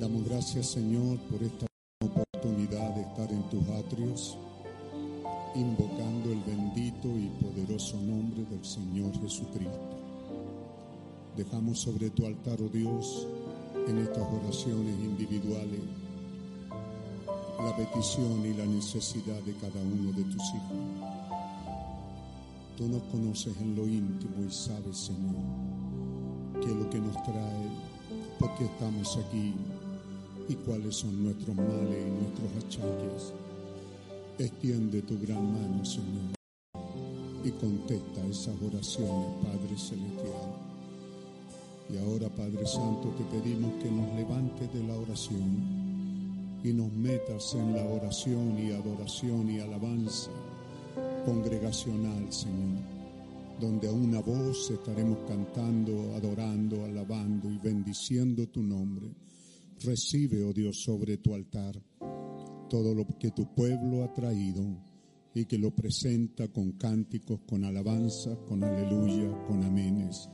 Damos gracias, Señor, por esta oportunidad de estar en tus atrios, invocando el bendito y poderoso nombre del Señor Jesucristo. Dejamos sobre tu altar, oh Dios, en estas oraciones individuales, la petición y la necesidad de cada uno de tus hijos. Tú nos conoces en lo íntimo y sabes, Señor, que lo que nos trae, qué estamos aquí y cuáles son nuestros males y nuestros achaques. Extiende tu gran mano, Señor, y contesta esas oraciones, Padre Celestial. Y ahora, Padre Santo, te pedimos que nos levantes de la oración y nos metas en la oración y adoración y alabanza congregacional, Señor, donde a una voz estaremos cantando, adorando, alabando y bendiciendo tu nombre. Recibe, oh Dios, sobre tu altar todo lo que tu pueblo ha traído y que lo presenta con cánticos, con alabanzas, con aleluya, con amenes.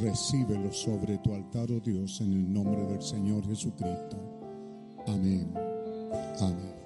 Recíbelo sobre tu altar, oh Dios, en el nombre del Señor Jesucristo. Amén. Amén.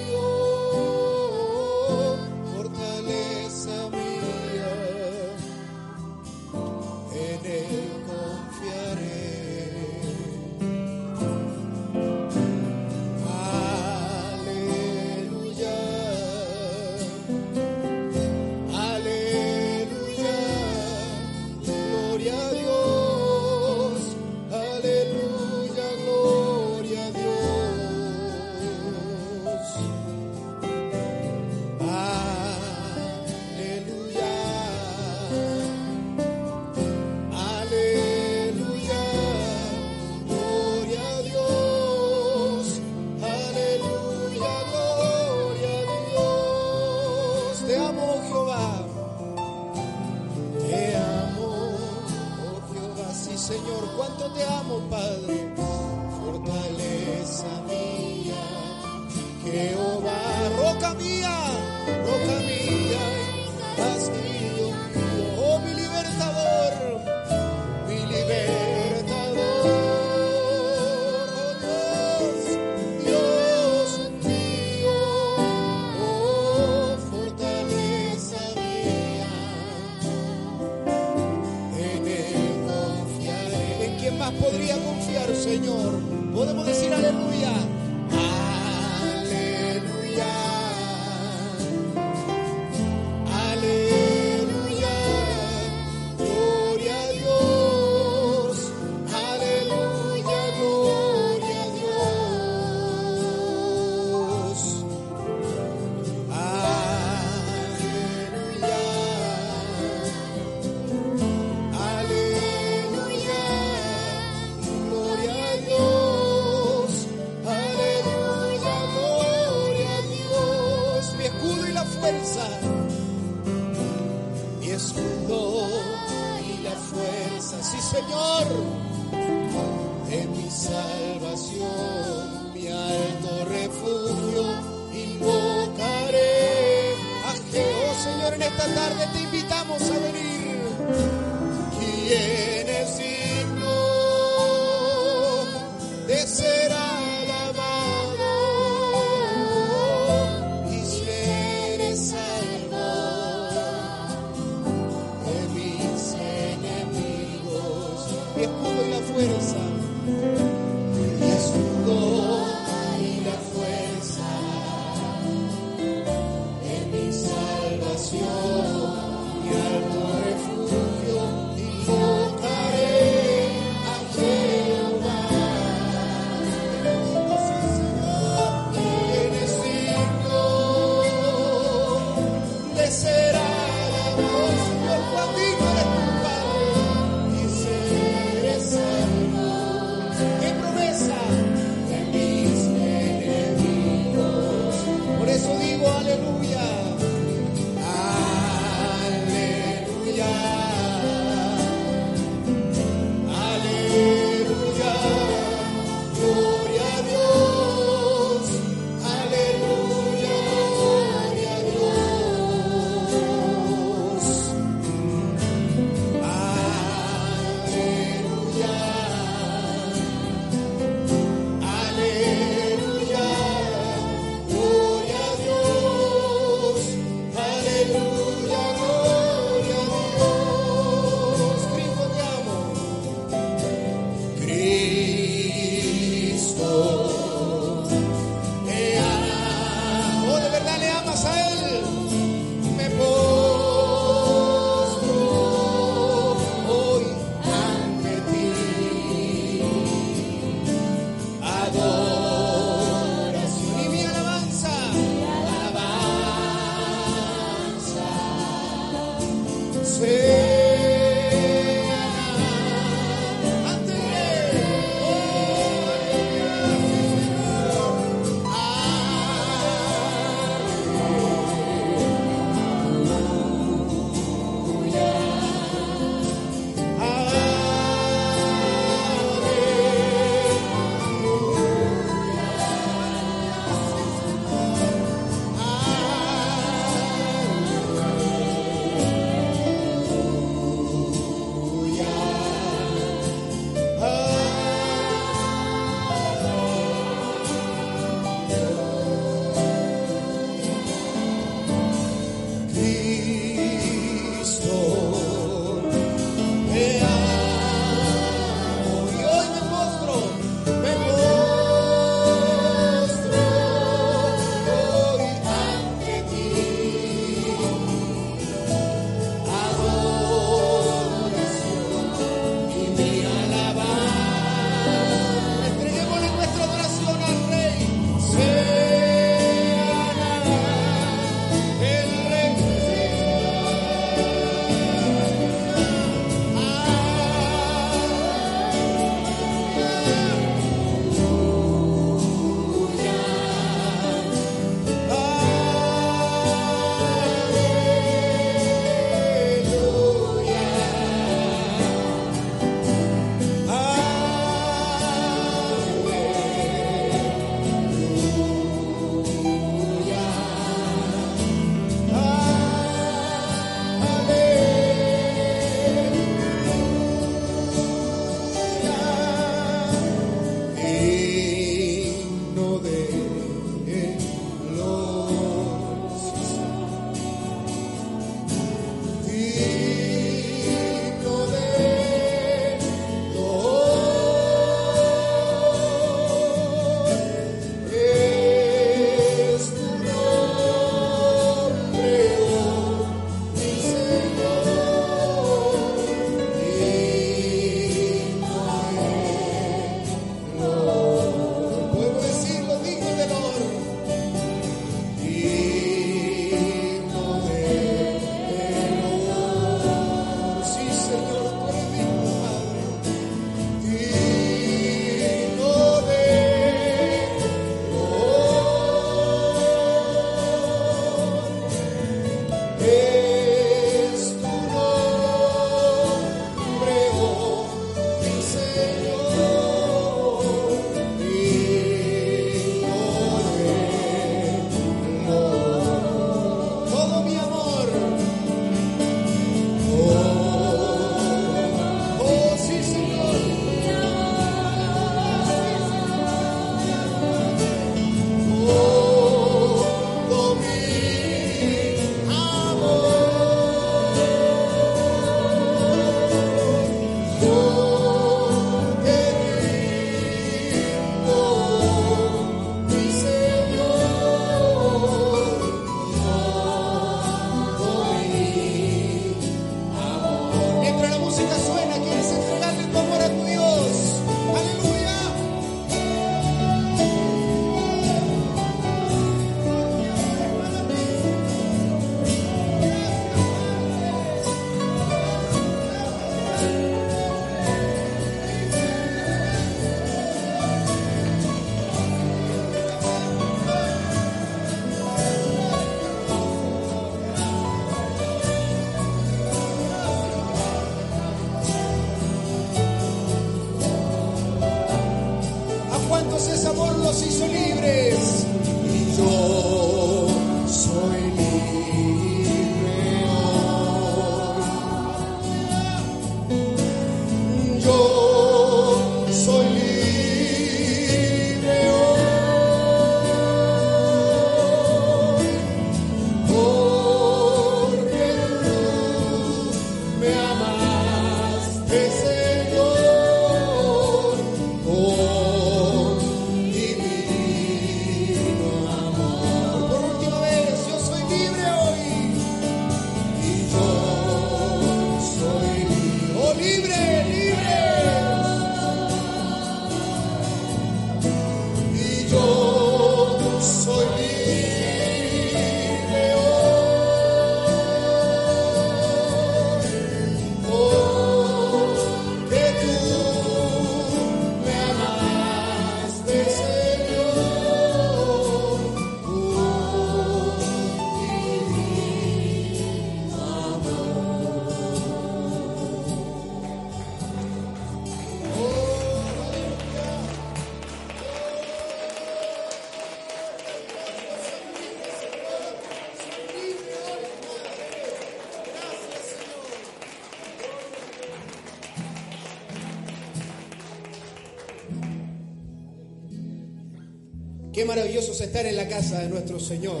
de nuestro Señor.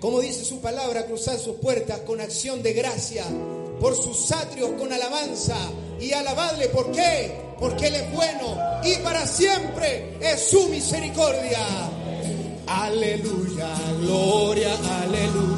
Como dice su palabra, cruzar sus puertas con acción de gracia, por sus atrios con alabanza y alabadle. ¿Por qué? Porque Él es bueno y para siempre es su misericordia. Aleluya, gloria, aleluya.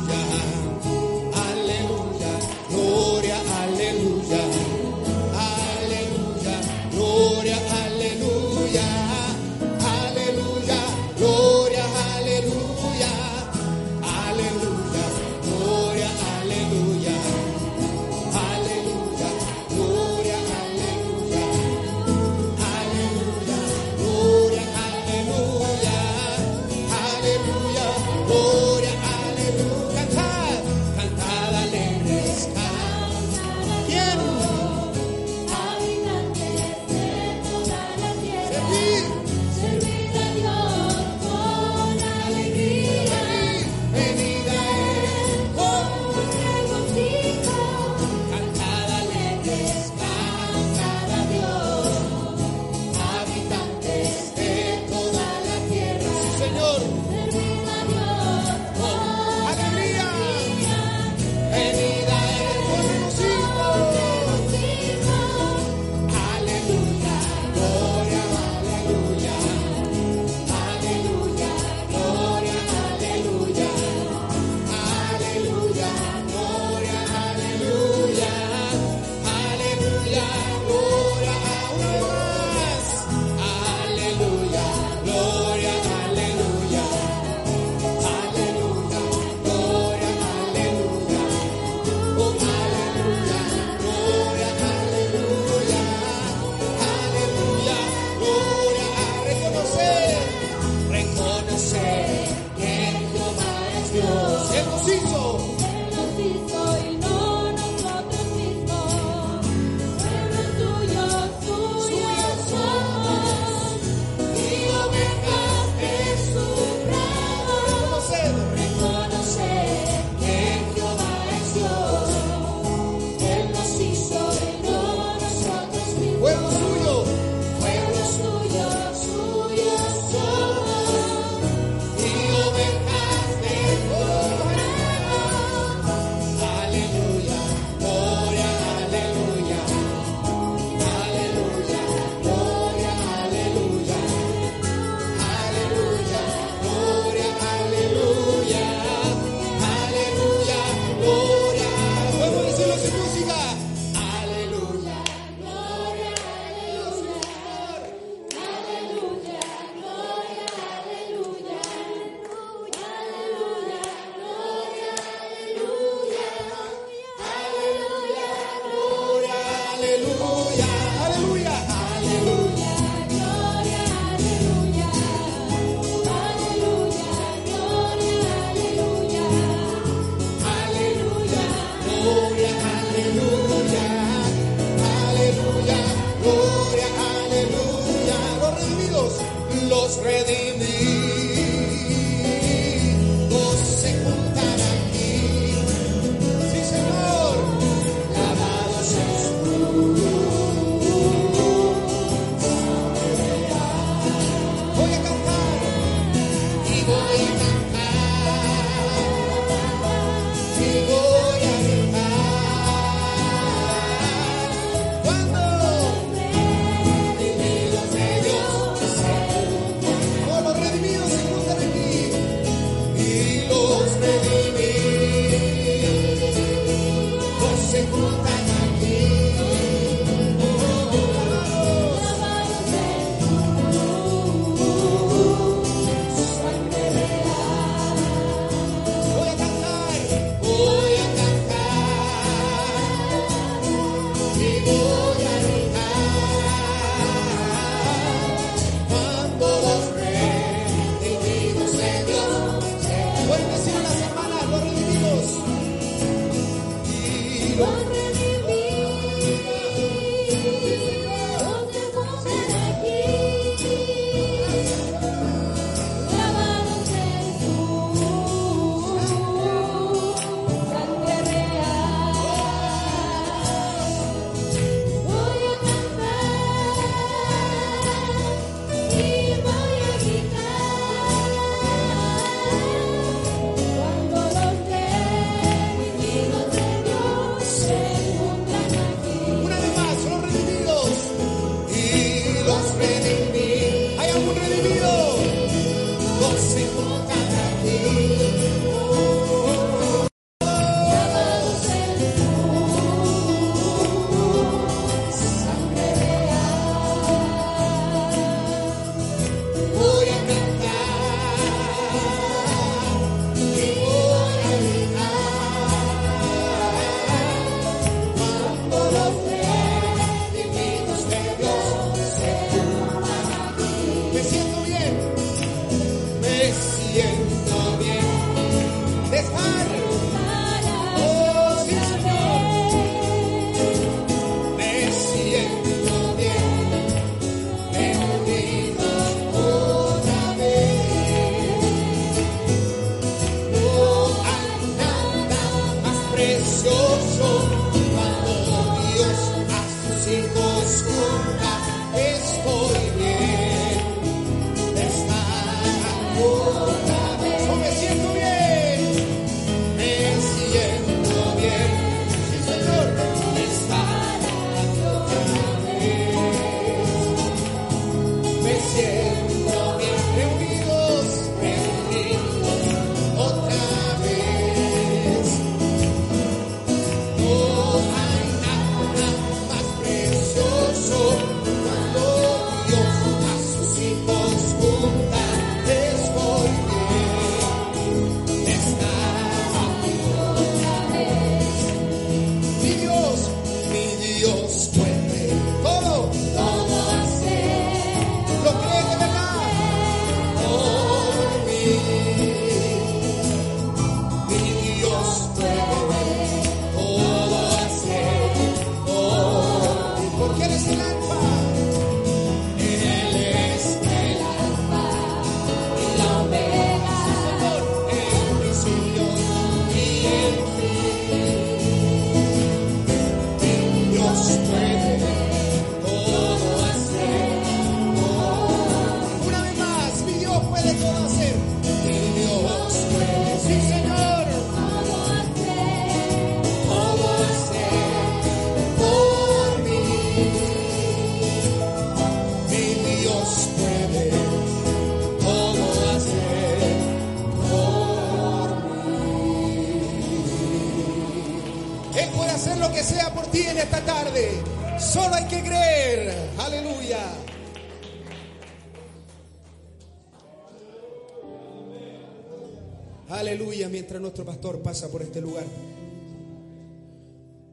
por este lugar,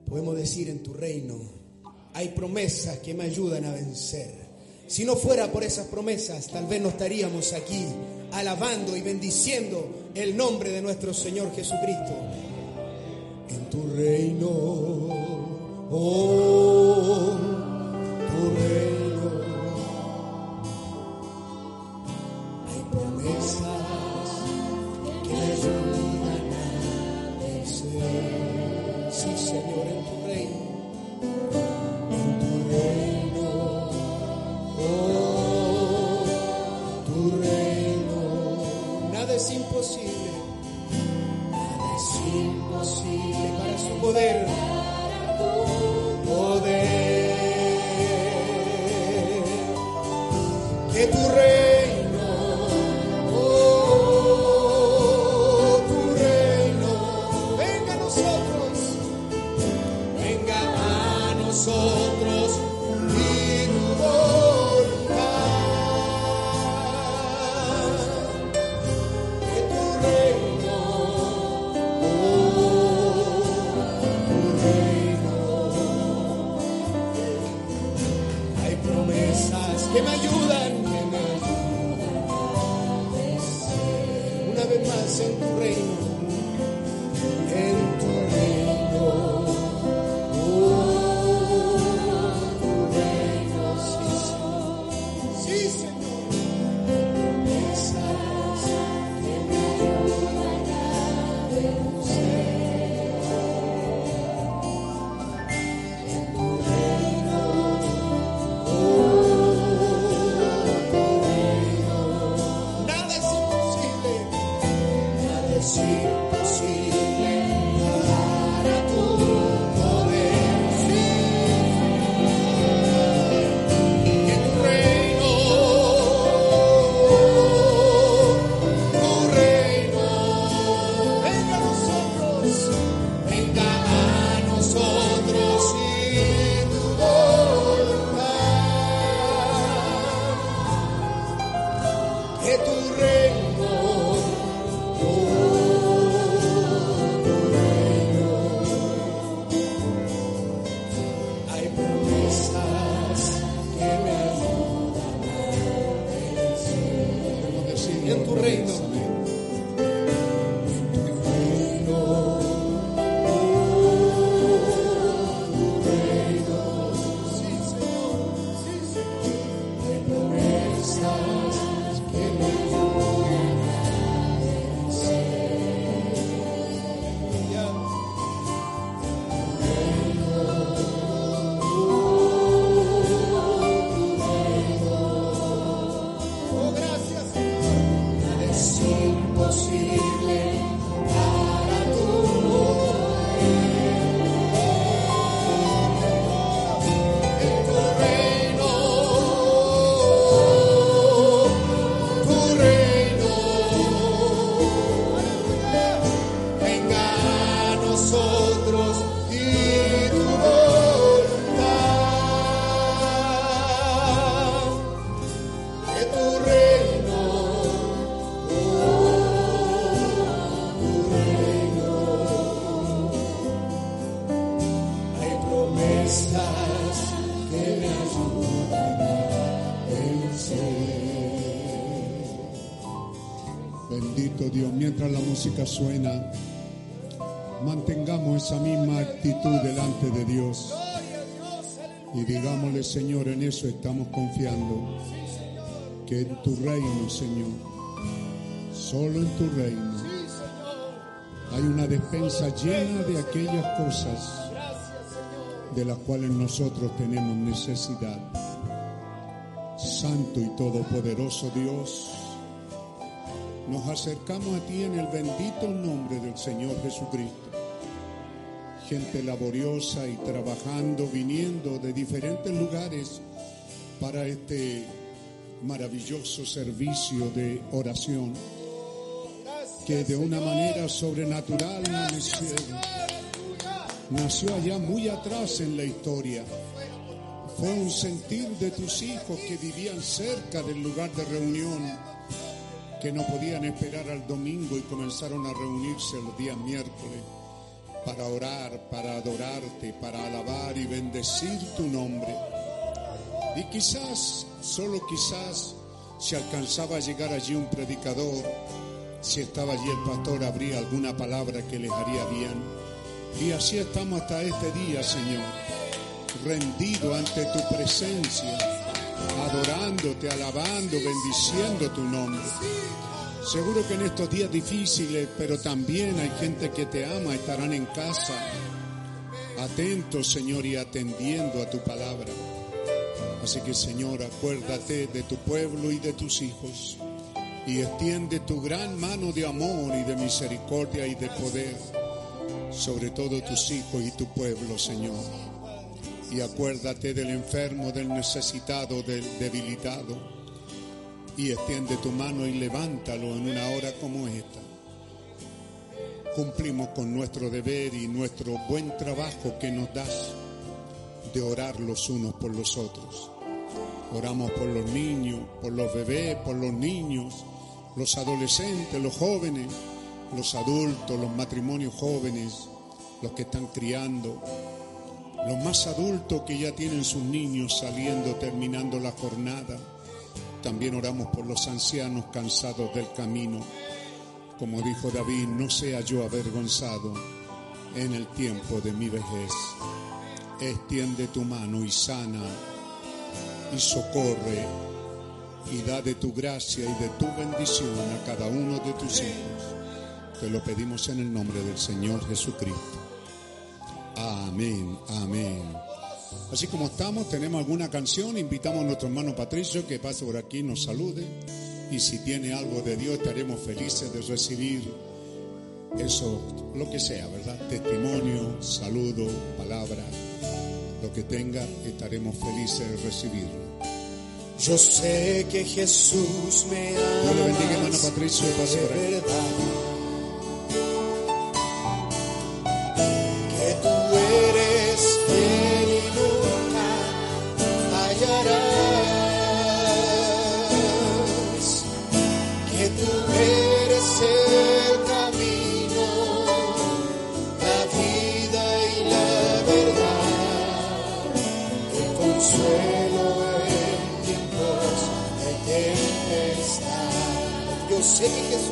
podemos decir en tu reino, hay promesas que me ayudan a vencer. Si no fuera por esas promesas, tal vez no estaríamos aquí alabando y bendiciendo el nombre de nuestro Señor Jesucristo. En tu reino, oh. Suena, mantengamos esa misma actitud delante de Dios. Y digámosle, Señor, en eso estamos confiando. Que en tu reino, Señor, solo en tu reino, hay una despensa llena de aquellas cosas de las cuales nosotros tenemos necesidad. Santo y todopoderoso Dios, acercamos a ti en el bendito nombre del Señor Jesucristo. Gente laboriosa y trabajando, viniendo de diferentes lugares para este maravilloso servicio de oración que de una manera sobrenatural nació, allá muy atrás en la historia. Fue un sentir de tus hijos que vivían cerca del lugar de reunión, que no podían esperar al domingo y comenzaron a reunirse los días miércoles para orar, para adorarte, para alabar y bendecir tu nombre. Y quizás, solo quizás, si alcanzaba a llegar allí un predicador, si estaba allí el pastor, habría alguna palabra que les haría bien. Y así estamos hasta este día, Señor, rendido ante tu presencia, adorándote, alabando, bendiciendo tu nombre. Seguro que en estos días difíciles, pero también hay gente que te ama, estarán en casa, atentos, Señor, y atendiendo a tu palabra. Así que, Señor, acuérdate de tu pueblo y de tus hijos y extiende tu gran mano de amor y de misericordia y de poder sobre todo tus hijos y tu pueblo, Señor. Y acuérdate del enfermo, del necesitado, del debilitado. Y extiende tu mano y levántalo en una hora como esta. Cumplimos con nuestro deber y nuestro buen trabajo que nos das de orar los unos por los otros. Oramos por los niños, por los bebés, por los niños, los adolescentes, los jóvenes, los adultos, los matrimonios jóvenes, los que están criando, los más adultos que ya tienen sus niños saliendo, terminando la jornada. También oramos por los ancianos cansados del camino. Como dijo David, no sea yo avergonzado en el tiempo de mi vejez. Extiende tu mano y sana y socorre y da de tu gracia y de tu bendición a cada uno de tus hijos. Te lo pedimos en el nombre del Señor Jesucristo. Amén, amén. Así como estamos, tenemos alguna canción, invitamos a nuestro hermano Patricio que pase por aquí, nos salude. Y si tiene algo de Dios, estaremos felices de recibir eso, lo que sea, ¿verdad? Testimonio, saludo, palabra, lo que tenga, estaremos felices de recibirlo. Yo sé que Jesús me ama. Dios le bendiga, hermano Patricio, pase por aquí. Sé que Jesús.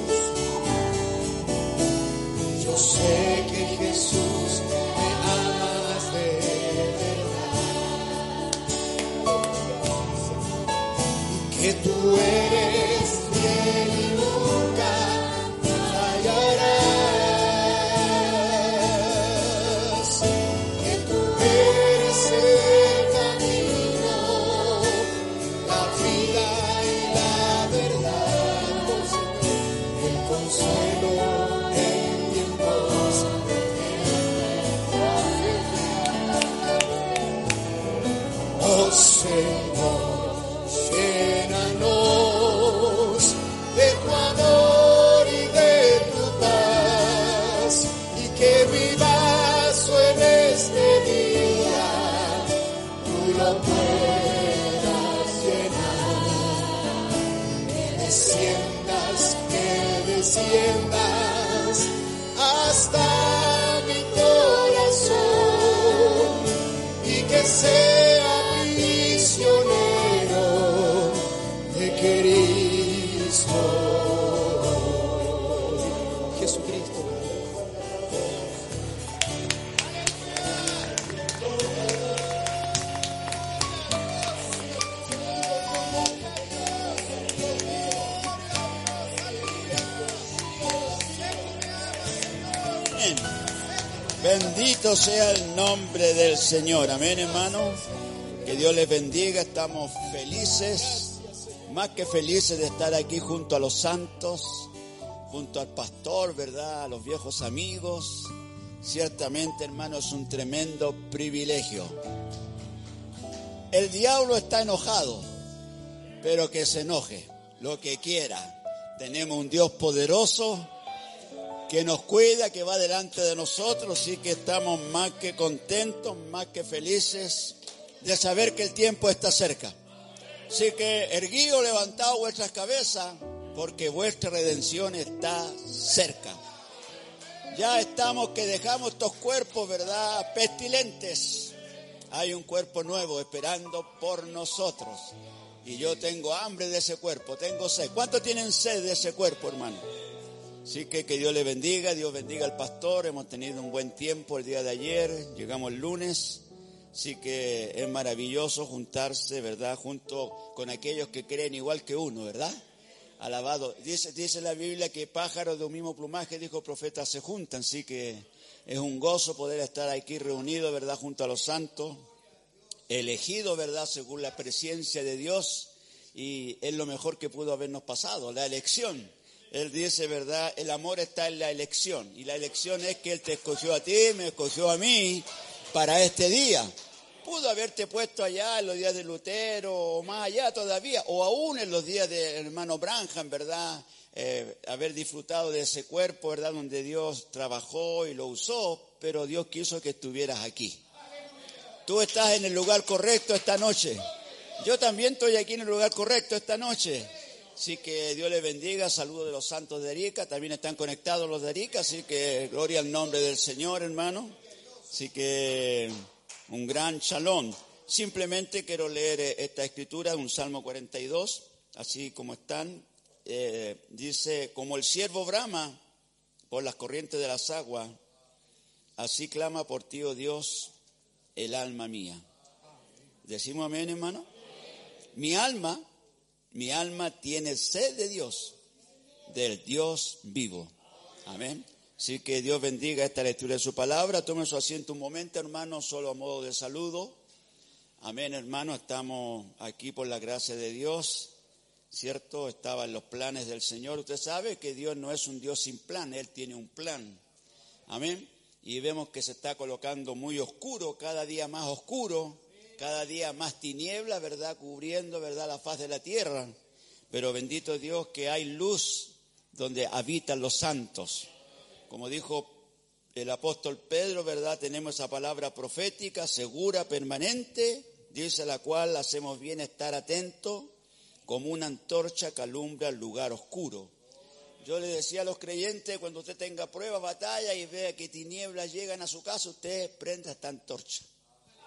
Yo sé que Sea el nombre del Señor. Amén, hermano. Que Dios les bendiga. Estamos felices, más que felices de estar aquí junto a los santos, junto al pastor, ¿verdad? A los viejos amigos. Ciertamente, hermano, es un tremendo privilegio. El diablo está enojado, pero que se enoje, lo que quiera. Tenemos un Dios poderoso que nos cuida, que va delante de nosotros, sí que estamos más que contentos, más que felices de saber que el tiempo está cerca. Así que erguío, levantado vuestras cabezas, porque vuestra redención está cerca. Ya estamos que dejamos estos cuerpos, ¿verdad? Pestilentes. Hay un cuerpo nuevo esperando por nosotros. Y yo tengo hambre de ese cuerpo, tengo sed. ¿Cuántos tienen sed de ese cuerpo, hermano? Así que que Dios le bendiga, Dios bendiga al pastor. Hemos tenido un buen tiempo el día de ayer, llegamos el lunes. Así que es maravilloso juntarse, ¿verdad? Junto con aquellos que creen igual que uno, ¿verdad? Alabado. Dice, dice la Biblia que pájaros de un mismo plumaje, dijo profeta, se juntan. Así que es un gozo poder estar aquí reunidos, ¿verdad? Junto a los santos, elegidos, ¿verdad? Según la presencia de Dios. Y es lo mejor que pudo habernos pasado, la elección. Él dice, ¿verdad? El amor está en la elección. Y la elección es que Él te escogió a ti, me escogió a mí para este día. Pudo haberte puesto allá en los días de Lutero o más allá todavía, o aún en los días del hermano Branham, ¿verdad? Eh, haber disfrutado de ese cuerpo, ¿verdad? Donde Dios trabajó y lo usó, pero Dios quiso que estuvieras aquí. Tú estás en el lugar correcto esta noche. Yo también estoy aquí en el lugar correcto esta noche. Así que Dios les bendiga, saludos de los santos de Arica, también están conectados los de Arica, así que gloria al nombre del Señor, hermano. Así que un gran shalom. Simplemente quiero leer eh, esta escritura, un Salmo 42, así como están. Eh, dice, como el siervo brama por las corrientes de las aguas, así clama por ti, oh Dios, el alma mía. ¿Decimos amén, hermano? Mi alma mi alma tiene sed de Dios, del Dios vivo. Amén. Así que Dios bendiga esta lectura de su palabra. Tome su asiento un momento, hermano, solo a modo de saludo. Amén, hermano. Estamos aquí por la gracia de Dios. ¿Cierto? Estaba en los planes del Señor. Usted sabe que Dios no es un Dios sin plan, Él tiene un plan. Amén. Y vemos que se está colocando muy oscuro, cada día más oscuro cada día más tiniebla, ¿verdad? Cubriendo, ¿verdad? La faz de la tierra. Pero bendito Dios que hay luz donde habitan los santos. Como dijo el apóstol Pedro, ¿verdad? Tenemos esa palabra profética, segura, permanente, dice la cual hacemos bien estar atentos como una antorcha que alumbra el lugar oscuro. Yo le decía a los creyentes, cuando usted tenga pruebas, batalla y vea que tinieblas llegan a su casa, usted prenda esta antorcha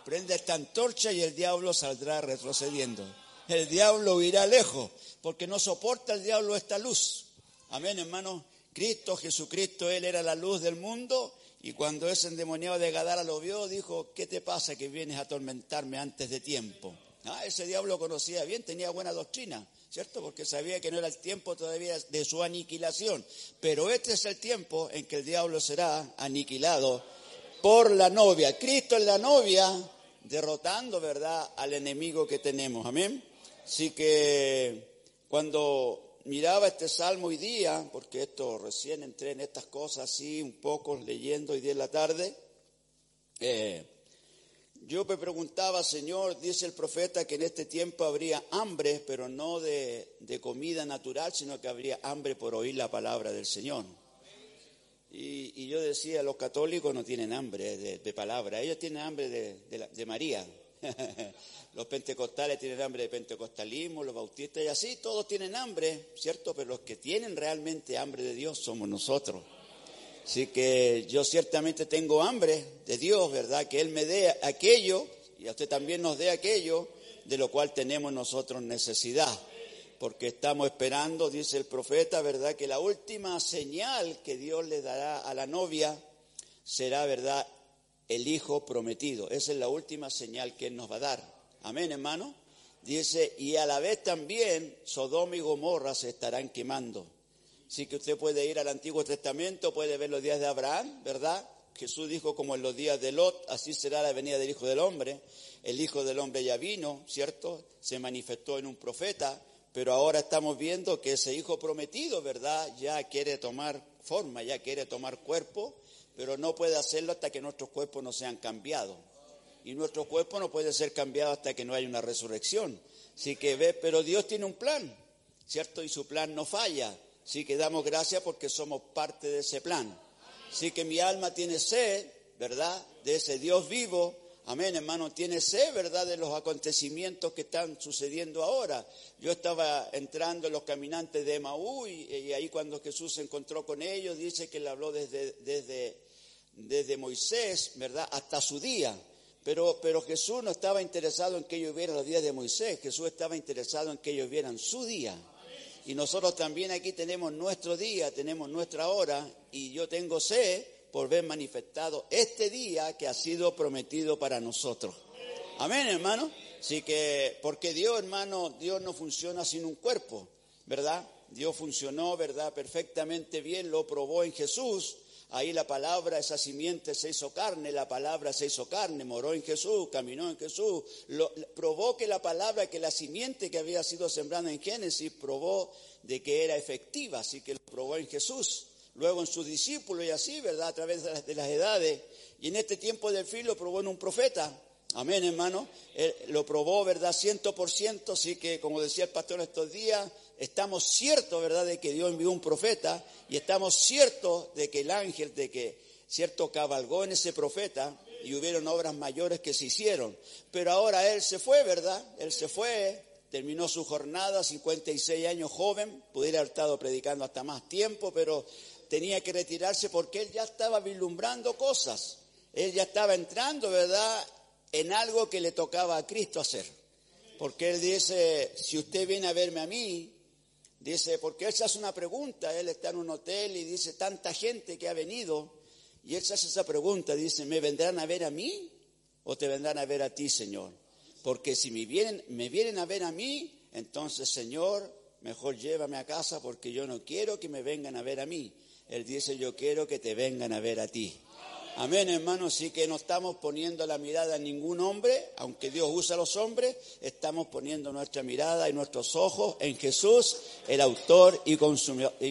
prende esta antorcha y el diablo saldrá retrocediendo. El diablo irá lejos, porque no soporta el diablo esta luz. Amén, hermano. Cristo, Jesucristo, Él era la luz del mundo. Y cuando ese endemoniado de Gadara lo vio, dijo, ¿qué te pasa que vienes a atormentarme antes de tiempo? Ah, ese diablo conocía bien, tenía buena doctrina, ¿cierto? Porque sabía que no era el tiempo todavía de su aniquilación. Pero este es el tiempo en que el diablo será aniquilado por la novia. Cristo es la novia derrotando, ¿verdad?, al enemigo que tenemos. Amén. Así que cuando miraba este salmo hoy día, porque esto recién entré en estas cosas así, un poco leyendo hoy día en la tarde, eh, yo me preguntaba, Señor, dice el profeta que en este tiempo habría hambre, pero no de, de comida natural, sino que habría hambre por oír la palabra del Señor. Y, yo decía, los católicos no tienen hambre de, palabra, ellos tienen hambre de, de María. los pentecostales tienen hambre de pentecostalismo, los bautistas y así, todos tienen hambre, ¿cierto? Pero los que tienen realmente hambre de Dios somos nosotros. Así que yo ciertamente tengo hambre de Dios, ¿verdad? Que Él me dé aquello y a usted también nos dé aquello de lo cual tenemos nosotros necesidad. Porque estamos esperando, dice el profeta, ¿verdad? Que la última señal que Dios le dará a la novia será, ¿verdad? El hijo prometido. Esa es la última señal que Él nos va a dar. Amén, hermano. Dice, y a la vez también Sodoma y Gomorra se estarán quemando. Así que usted puede ir al Antiguo Testamento, puede ver los días de Abraham, ¿verdad? Jesús dijo como en los días de Lot, así será la venida del Hijo del Hombre. El Hijo del Hombre ya vino, ¿cierto? Se manifestó en un profeta, pero ahora estamos viendo que ese Hijo prometido, ¿verdad? Ya quiere tomar forma, ya quiere tomar cuerpo, pero no puede hacerlo hasta que nuestros cuerpos no sean cambiados. Y nuestro cuerpo no puede ser cambiado hasta que no haya una resurrección. Así que ve, pero Dios tiene un plan, ¿cierto? Y su plan no falla. Así que damos gracias porque somos parte de ese plan. Así que mi alma tiene sed, ¿verdad? De ese Dios vivo. Amén, hermano, tiene sed, ¿verdad? De los acontecimientos que están sucediendo ahora. Yo estaba entrando en los caminantes de Emaú y, y ahí cuando Jesús se encontró con ellos, dice que le habló desde, desde, desde Moisés, ¿verdad? Hasta su día. Pero, pero Jesús no estaba interesado en que ellos vieran los días de Moisés, Jesús estaba interesado en que ellos vieran su día. Y nosotros también aquí tenemos nuestro día, tenemos nuestra hora, y yo tengo sed por ver manifestado este día que ha sido prometido para nosotros. Amén, hermano. Así que, porque Dios, hermano, Dios no funciona sin un cuerpo, ¿verdad? Dios funcionó, ¿verdad? Perfectamente bien, lo probó en Jesús. Ahí la palabra, esa simiente se hizo carne, la palabra se hizo carne, moró en Jesús, caminó en Jesús. Lo, probó que la palabra, que la simiente que había sido sembrada en Génesis, probó de que era efectiva, así que lo probó en Jesús. Luego en sus discípulos y así, ¿verdad? A través de las, de las edades. Y en este tiempo del fin lo probó en un profeta. Amén, hermano. Lo probó, ¿verdad? Ciento por ciento. Así que, como decía el pastor estos días, estamos ciertos, ¿verdad?, de que Dios envió un profeta y estamos ciertos de que el ángel, de que, cierto, cabalgó en ese profeta y hubieron obras mayores que se hicieron. Pero ahora él se fue, ¿verdad? Él se fue, terminó su jornada, 56 años joven, pudiera haber estado predicando hasta más tiempo, pero tenía que retirarse porque él ya estaba vislumbrando cosas. Él ya estaba entrando, ¿verdad?, en algo que le tocaba a Cristo hacer. Porque él dice, si usted viene a verme a mí, dice, porque él se hace una pregunta, él está en un hotel y dice, tanta gente que ha venido, y él se hace esa pregunta, dice, ¿me vendrán a ver a mí o te vendrán a ver a ti, Señor? Porque si me vienen, me vienen a ver a mí, entonces, Señor, mejor llévame a casa porque yo no quiero que me vengan a ver a mí. Él dice, yo quiero que te vengan a ver a ti. Amén, hermano. Sí que no estamos poniendo la mirada en ningún hombre, aunque Dios usa a los hombres, estamos poniendo nuestra mirada y nuestros ojos en Jesús, el autor y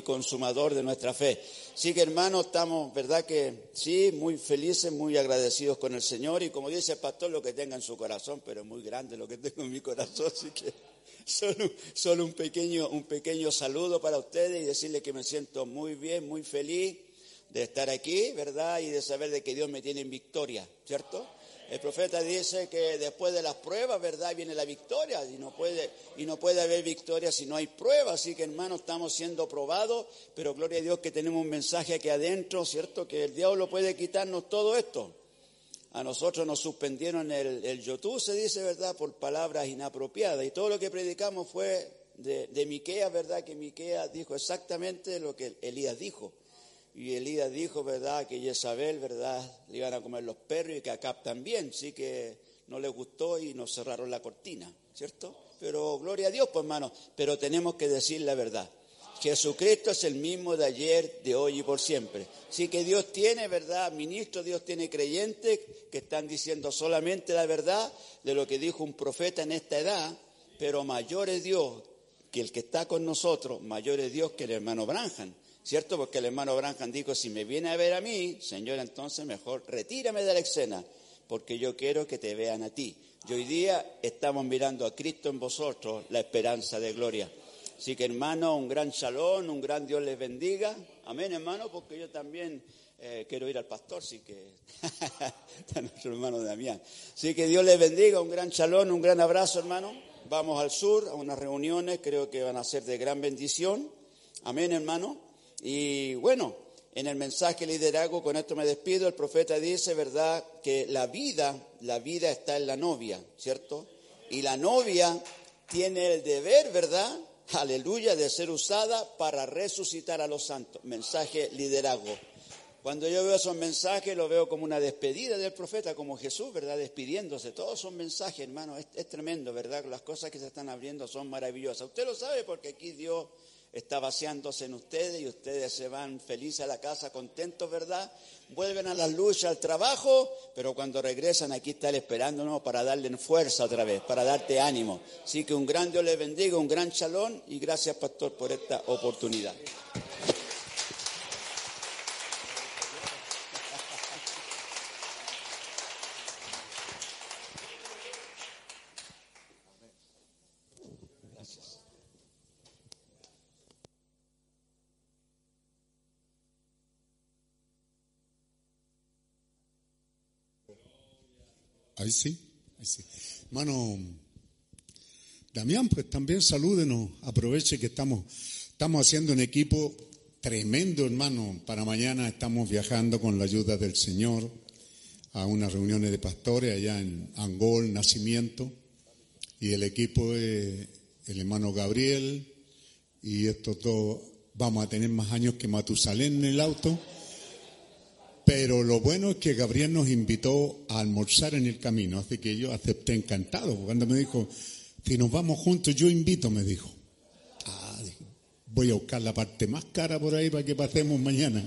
consumador de nuestra fe. Sí que, hermano, estamos, ¿verdad que sí? Muy felices, muy agradecidos con el Señor y como dice el pastor, lo que tenga en su corazón, pero es muy grande lo que tengo en mi corazón, así que solo, solo un, pequeño, un pequeño saludo para ustedes y decirles que me siento muy bien, muy feliz de estar aquí, ¿verdad? Y de saber de que Dios me tiene en victoria, ¿cierto? El profeta dice que después de las pruebas, ¿verdad? Viene la victoria y no puede, y no puede haber victoria si no hay pruebas. Así que hermanos, estamos siendo probados, pero gloria a Dios que tenemos un mensaje aquí adentro, ¿cierto? Que el diablo puede quitarnos todo esto. A nosotros nos suspendieron el, el se dice, ¿verdad? Por palabras inapropiadas. Y todo lo que predicamos fue de, de Miqueas, ¿verdad? Que Miqueas dijo exactamente lo que Elías dijo. Y Elías dijo, ¿verdad?, que Jezabel, ¿verdad?, le iban a comer los perros y que Acab también, sí que no le gustó y nos cerraron la cortina, ¿cierto? Pero gloria a Dios, pues hermano, pero tenemos que decir la verdad. Jesucristo es el mismo de ayer, de hoy y por siempre. Sí que Dios tiene, ¿verdad? Ministros, Dios tiene creyentes que están diciendo solamente la verdad de lo que dijo un profeta en esta edad, pero mayor es Dios que el que está con nosotros, mayor es Dios que el hermano Branham. ¿Cierto? Porque el hermano Branham dijo, si me viene a ver a mí, Señor, entonces mejor retírame de la escena, porque yo quiero que te vean a ti. Y hoy día estamos mirando a Cristo en vosotros, la esperanza de gloria. Así que hermano, un gran shalom, un gran Dios les bendiga. Amén, hermano, porque yo también eh, quiero ir al pastor, así que está nuestro hermano Damián. Así que Dios les bendiga, un gran shalom, un gran abrazo, hermano. Vamos al sur a unas reuniones, creo que van a ser de gran bendición. Amén, hermano. Y bueno, en el mensaje liderazgo, con esto me despido, el profeta dice, ¿verdad?, que la vida, la vida está en la novia, ¿cierto? Y la novia tiene el deber, ¿verdad?, aleluya, de ser usada para resucitar a los santos. Mensaje liderazgo. Cuando yo veo esos mensajes, lo veo como una despedida del profeta, como Jesús, ¿verdad? Despidiéndose. Todos son mensajes, hermano. Es, es tremendo, ¿verdad? Las cosas que se están abriendo son maravillosas. Usted lo sabe porque aquí Dios está vaciándose en ustedes y ustedes se van felices a la casa, contentos, ¿verdad? Vuelven a las luchas, al trabajo, pero cuando regresan aquí está Él esperándonos para darle fuerza otra vez, para darte ánimo. Así que un gran Dios les bendiga, un gran chalón y gracias, pastor, por esta oportunidad. Ahí sí, ahí sí. Hermano Damián, pues también salúdenos, aproveche que estamos, estamos haciendo un equipo tremendo, hermano. Para mañana estamos viajando con la ayuda del Señor a unas reuniones de pastores allá en Angol, Nacimiento. Y el equipo es el hermano Gabriel y estos dos vamos a tener más años que Matusalén en el auto. Pero lo bueno es que Gabriel nos invitó a almorzar en el camino, así que yo acepté encantado. Cuando me dijo, si nos vamos juntos, yo invito, me dijo. Ah, voy a buscar la parte más cara por ahí para que pasemos mañana.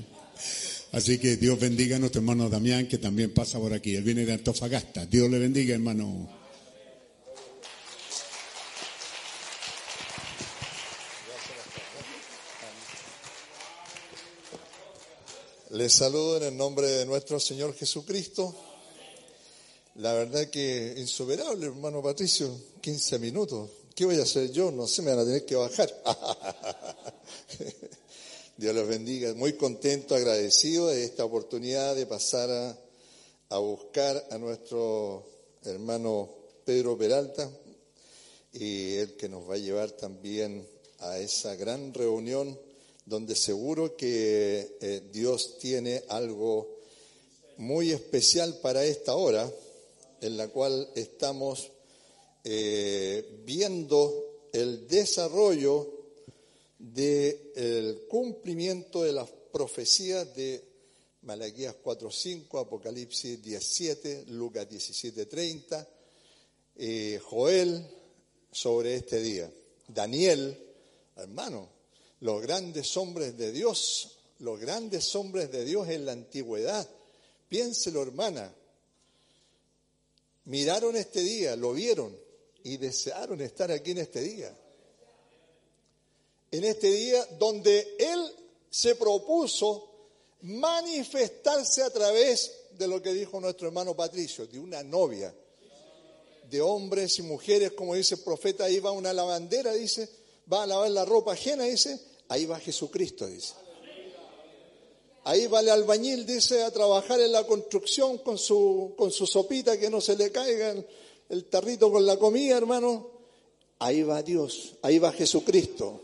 Así que Dios bendiga a nuestro hermano Damián, que también pasa por aquí. Él viene de Antofagasta. Dios le bendiga, hermano. Les saludo en el nombre de nuestro Señor Jesucristo. La verdad que insuperable, hermano Patricio, 15 minutos. ¿Qué voy a hacer yo? No sé, me van a tener que bajar. Dios los bendiga. Muy contento, agradecido de esta oportunidad de pasar a, a buscar a nuestro hermano Pedro Peralta y él que nos va a llevar también a esa gran reunión donde seguro que eh, Dios tiene algo muy especial para esta hora, en la cual estamos eh, viendo el desarrollo del cumplimiento de las profecías de Malaquías 4.5, Apocalipsis 17, Lucas 17.30, eh, Joel sobre este día, Daniel, hermano, los grandes hombres de Dios, los grandes hombres de Dios en la antigüedad. Piénselo, hermana. Miraron este día, lo vieron y desearon estar aquí en este día. En este día donde Él se propuso manifestarse a través de lo que dijo nuestro hermano Patricio, de una novia, de hombres y mujeres, como dice el profeta, ahí va una lavandera, dice, va a lavar la ropa ajena, dice, ahí va Jesucristo, dice. Ahí va el albañil, dice, a trabajar en la construcción con su, con su sopita, que no se le caiga el, tarrito con la comida, hermano. Ahí va Dios, ahí va Jesucristo.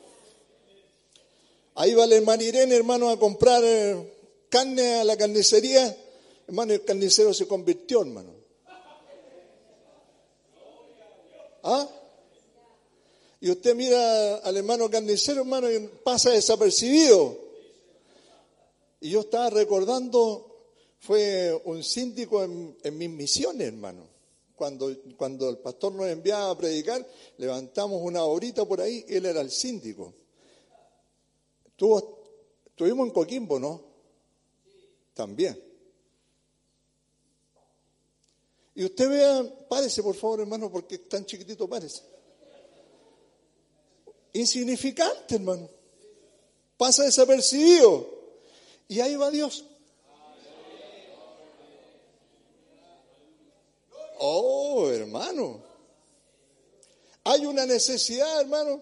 Ahí va el hermano Irene, hermano, a comprar eh, carne a la carnicería. Hermano, el carnicero se convirtió, hermano. ¿Ah? Y usted mira al hermano carnicero, hermano, y pasa desapercibido. Y yo estaba recordando, fue un síndico en, mis misiones, hermano. Cuando, cuando el pastor nos enviaba a predicar, levantamos una horita por ahí, él era el síndico. Tuvo, estuvimos en Coquimbo, ¿no? También. Y usted vea, párese por favor, hermano, porque es tan chiquitito, párese. Insignificante, hermano. Pasa desapercibido. Y ahí va Dios. Oh, hermano. Hay una necesidad, hermano.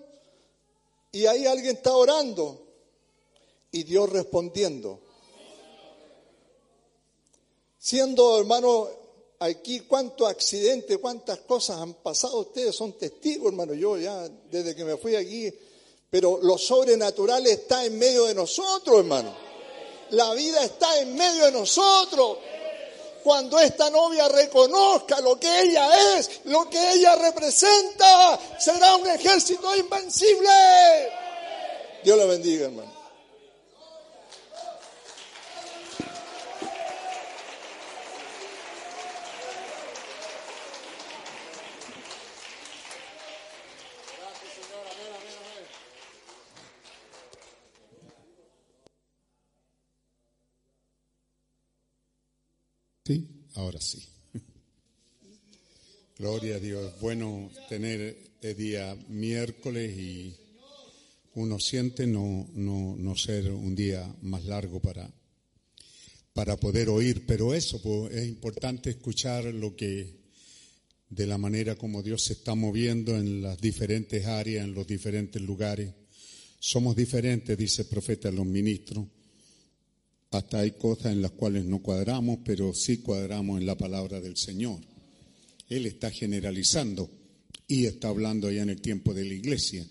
Y ahí alguien está orando. Y Dios respondiendo. Siendo, hermano, aquí cuántos accidentes, cuántas cosas han pasado. Ustedes son testigos, hermano. Yo ya, desde que me fui aquí. Pero lo sobrenatural está en medio de nosotros, hermano. La vida está en medio de nosotros. Cuando esta novia reconozca lo que ella es, lo que ella representa, será un ejército invencible. Dios la bendiga, hermano. Sí, ahora sí. Gloria a Dios. Es bueno tener el día miércoles y uno siente no, no, no ser un día más largo para, para poder oír, pero eso pues, es importante escuchar lo que de la manera como Dios se está moviendo en las diferentes áreas, en los diferentes lugares. Somos diferentes, dice el profeta los ministros. Hasta hay cosas en las cuales no cuadramos, pero sí cuadramos en la palabra del Señor. Él está generalizando y está hablando ya en el tiempo de la iglesia.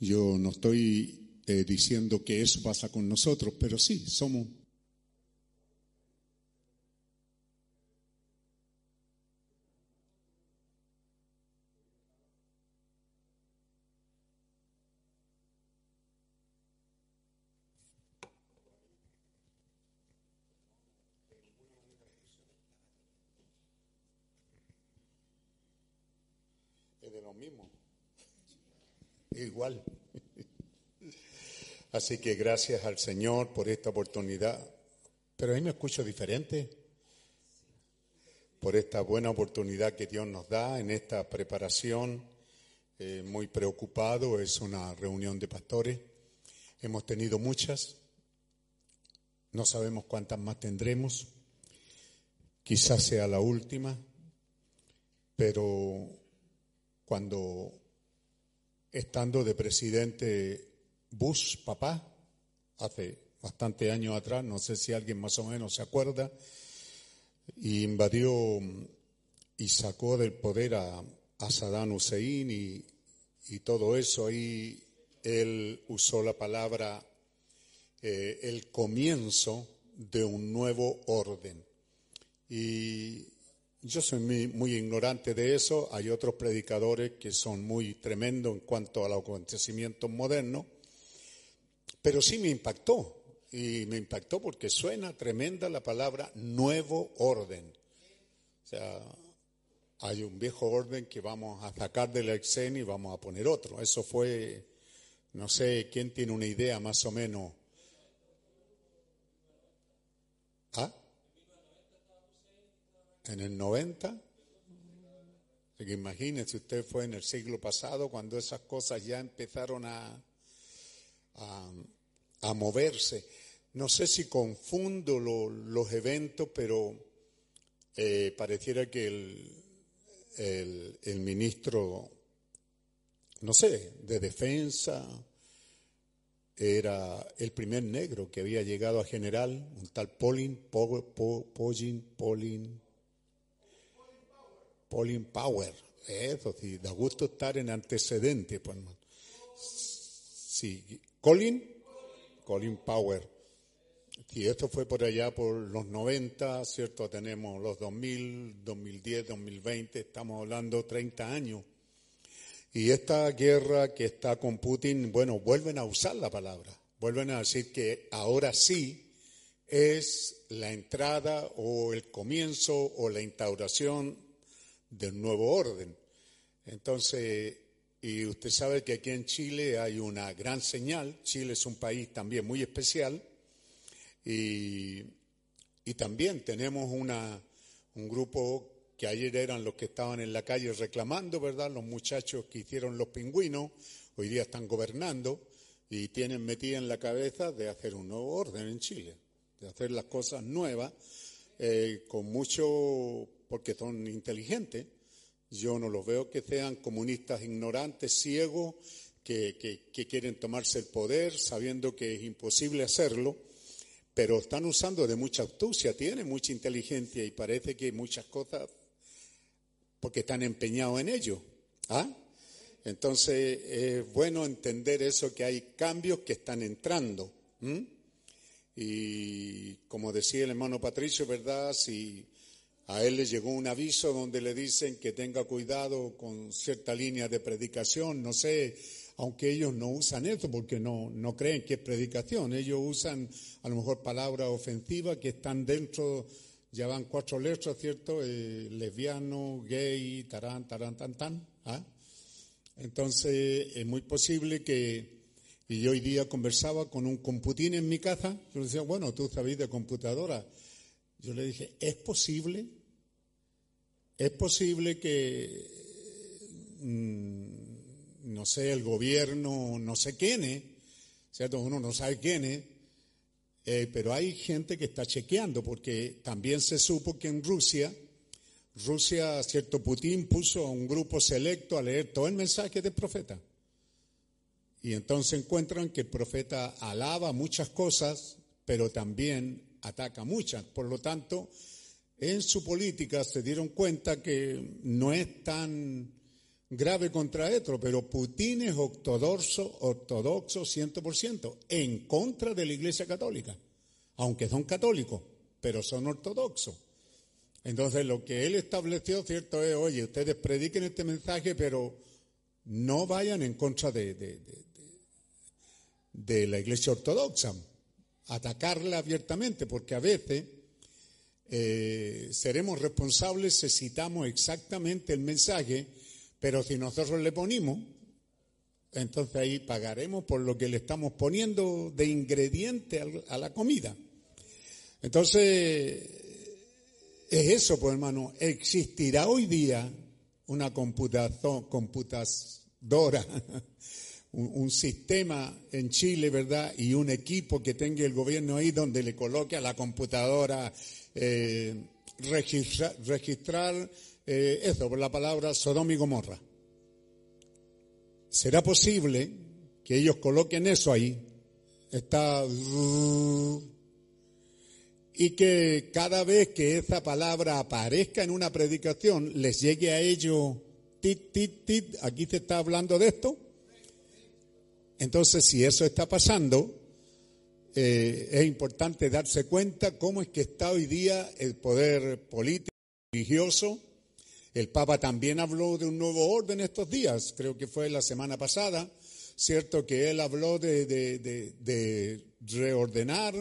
Yo no estoy eh, diciendo que eso pasa con nosotros, pero sí, somos Es de lo mismo. Igual. Así que gracias al Señor por esta oportunidad. Pero ahí me escucho diferente. Por esta buena oportunidad que Dios nos da en esta preparación. Eh, muy preocupado. Es una reunión de pastores. Hemos tenido muchas. No sabemos cuántas más tendremos. Quizás sea la última. Pero cuando estando de presidente Bush, papá, hace bastante años atrás, no sé si alguien más o menos se acuerda, y invadió y sacó del poder a, Saddam Hussein y, y todo eso, ahí él usó la palabra eh, el comienzo de un nuevo orden. Y yo soy muy, muy, ignorante de eso. Hay otros predicadores que son muy tremendos en cuanto a los acontecimientos modernos. Pero sí me impactó. Y me impactó porque suena tremenda la palabra nuevo orden. O sea, hay un viejo orden que vamos a sacar del Exen y vamos a poner otro. Eso fue, no sé quién tiene una idea más o menos. ¿Ah? en el 90. Así imagínense, usted fue en el siglo pasado cuando esas cosas ya empezaron a, a, moverse. No sé si confundo lo, los eventos, pero eh, pareciera que el, el, ministro, no sé, de defensa, era el primer negro que había llegado a general, un tal Pauline, Pauline, Pauline, Pauline Power. Eso sí, da gusto estar en antecedentes. Pues, sí, Colin, Colin Power. Y esto fue por allá por los 90, ¿cierto? Tenemos los 2000, 2010, 2020, estamos hablando 30 años. Y esta guerra que está con Putin, bueno, vuelven a usar la palabra, vuelven a decir que ahora sí es la entrada o el comienzo o la instauración del nuevo orden. Entonces, y usted sabe que aquí en Chile hay una gran señal. Chile es un país también muy especial. Y, y también tenemos una, un grupo que ayer eran los que estaban en la calle reclamando, ¿verdad? Los muchachos que hicieron los pingüinos, hoy día están gobernando y tienen metida en la cabeza de hacer un nuevo orden en Chile, de hacer las cosas nuevas, eh, con mucho porque son inteligentes. Yo no los veo que sean comunistas ignorantes, ciegos, que, que, quieren tomarse el poder sabiendo que es imposible hacerlo, pero están usando de mucha astucia, tienen mucha inteligencia y parece que muchas cosas, porque están empeñados en ello. ¿ah? Entonces es bueno entender eso, que hay cambios que están entrando. Y como decía el hermano Patricio, ¿verdad? Si A él le llegó un aviso donde le dicen que tenga cuidado con cierta línea de predicación, no sé, aunque ellos no usan esto porque no, no creen que es predicación, ellos usan a lo mejor palabras ofensivas que están dentro, ya van cuatro letras, ¿cierto? Eh, lesbiano, gay, tarán, tarán, tan, tan. ¿ah? Entonces es muy posible que, y yo hoy día conversaba con un computín en mi casa, yo le decía, bueno, tú sabes de computadora. Yo le dije, ¿es posible? ¿Es posible que, mm, no sé, el gobierno no sé quién es, ¿cierto? Uno no sabe quién es, eh, pero hay gente que está chequeando, porque también se supo que en Rusia, Rusia, cierto, Putin puso a un grupo selecto a leer todo el mensaje del profeta. Y entonces encuentran que el profeta alaba muchas cosas, pero también ataca muchas. Por lo tanto, en su política se dieron cuenta que no es tan grave contra esto, pero Putin es ortodoxo, ortodoxo 100%, en contra de la Iglesia Católica, aunque son católicos, pero son ortodoxos. Entonces lo que él estableció, cierto, es, oye, ustedes prediquen este mensaje, pero no vayan en contra de la Iglesia Ortodoxa, atacarla abiertamente, porque a veces eh, seremos responsables si citamos exactamente el mensaje, pero si nosotros le ponemos, entonces ahí pagaremos por lo que le estamos poniendo de ingrediente a la comida. Entonces, es eso, pues hermano, existirá hoy día una computadora, un, sistema en Chile, ¿verdad? Y un equipo que tenga el gobierno ahí donde le coloque a la computadora eh, registrar eh, eso por la palabra Sodoma y Gomorra. ¿Será posible que ellos coloquen eso ahí? Está y que cada vez que esa palabra aparezca en una predicación les llegue a ellos tit, tit, tit, aquí se está hablando de esto. Entonces, si eso está pasando, eh, es importante darse cuenta cómo es que está hoy día el poder político, religioso. El Papa también habló de un nuevo orden estos días, creo que fue la semana pasada, cierto que él habló de, de, de, de reordenar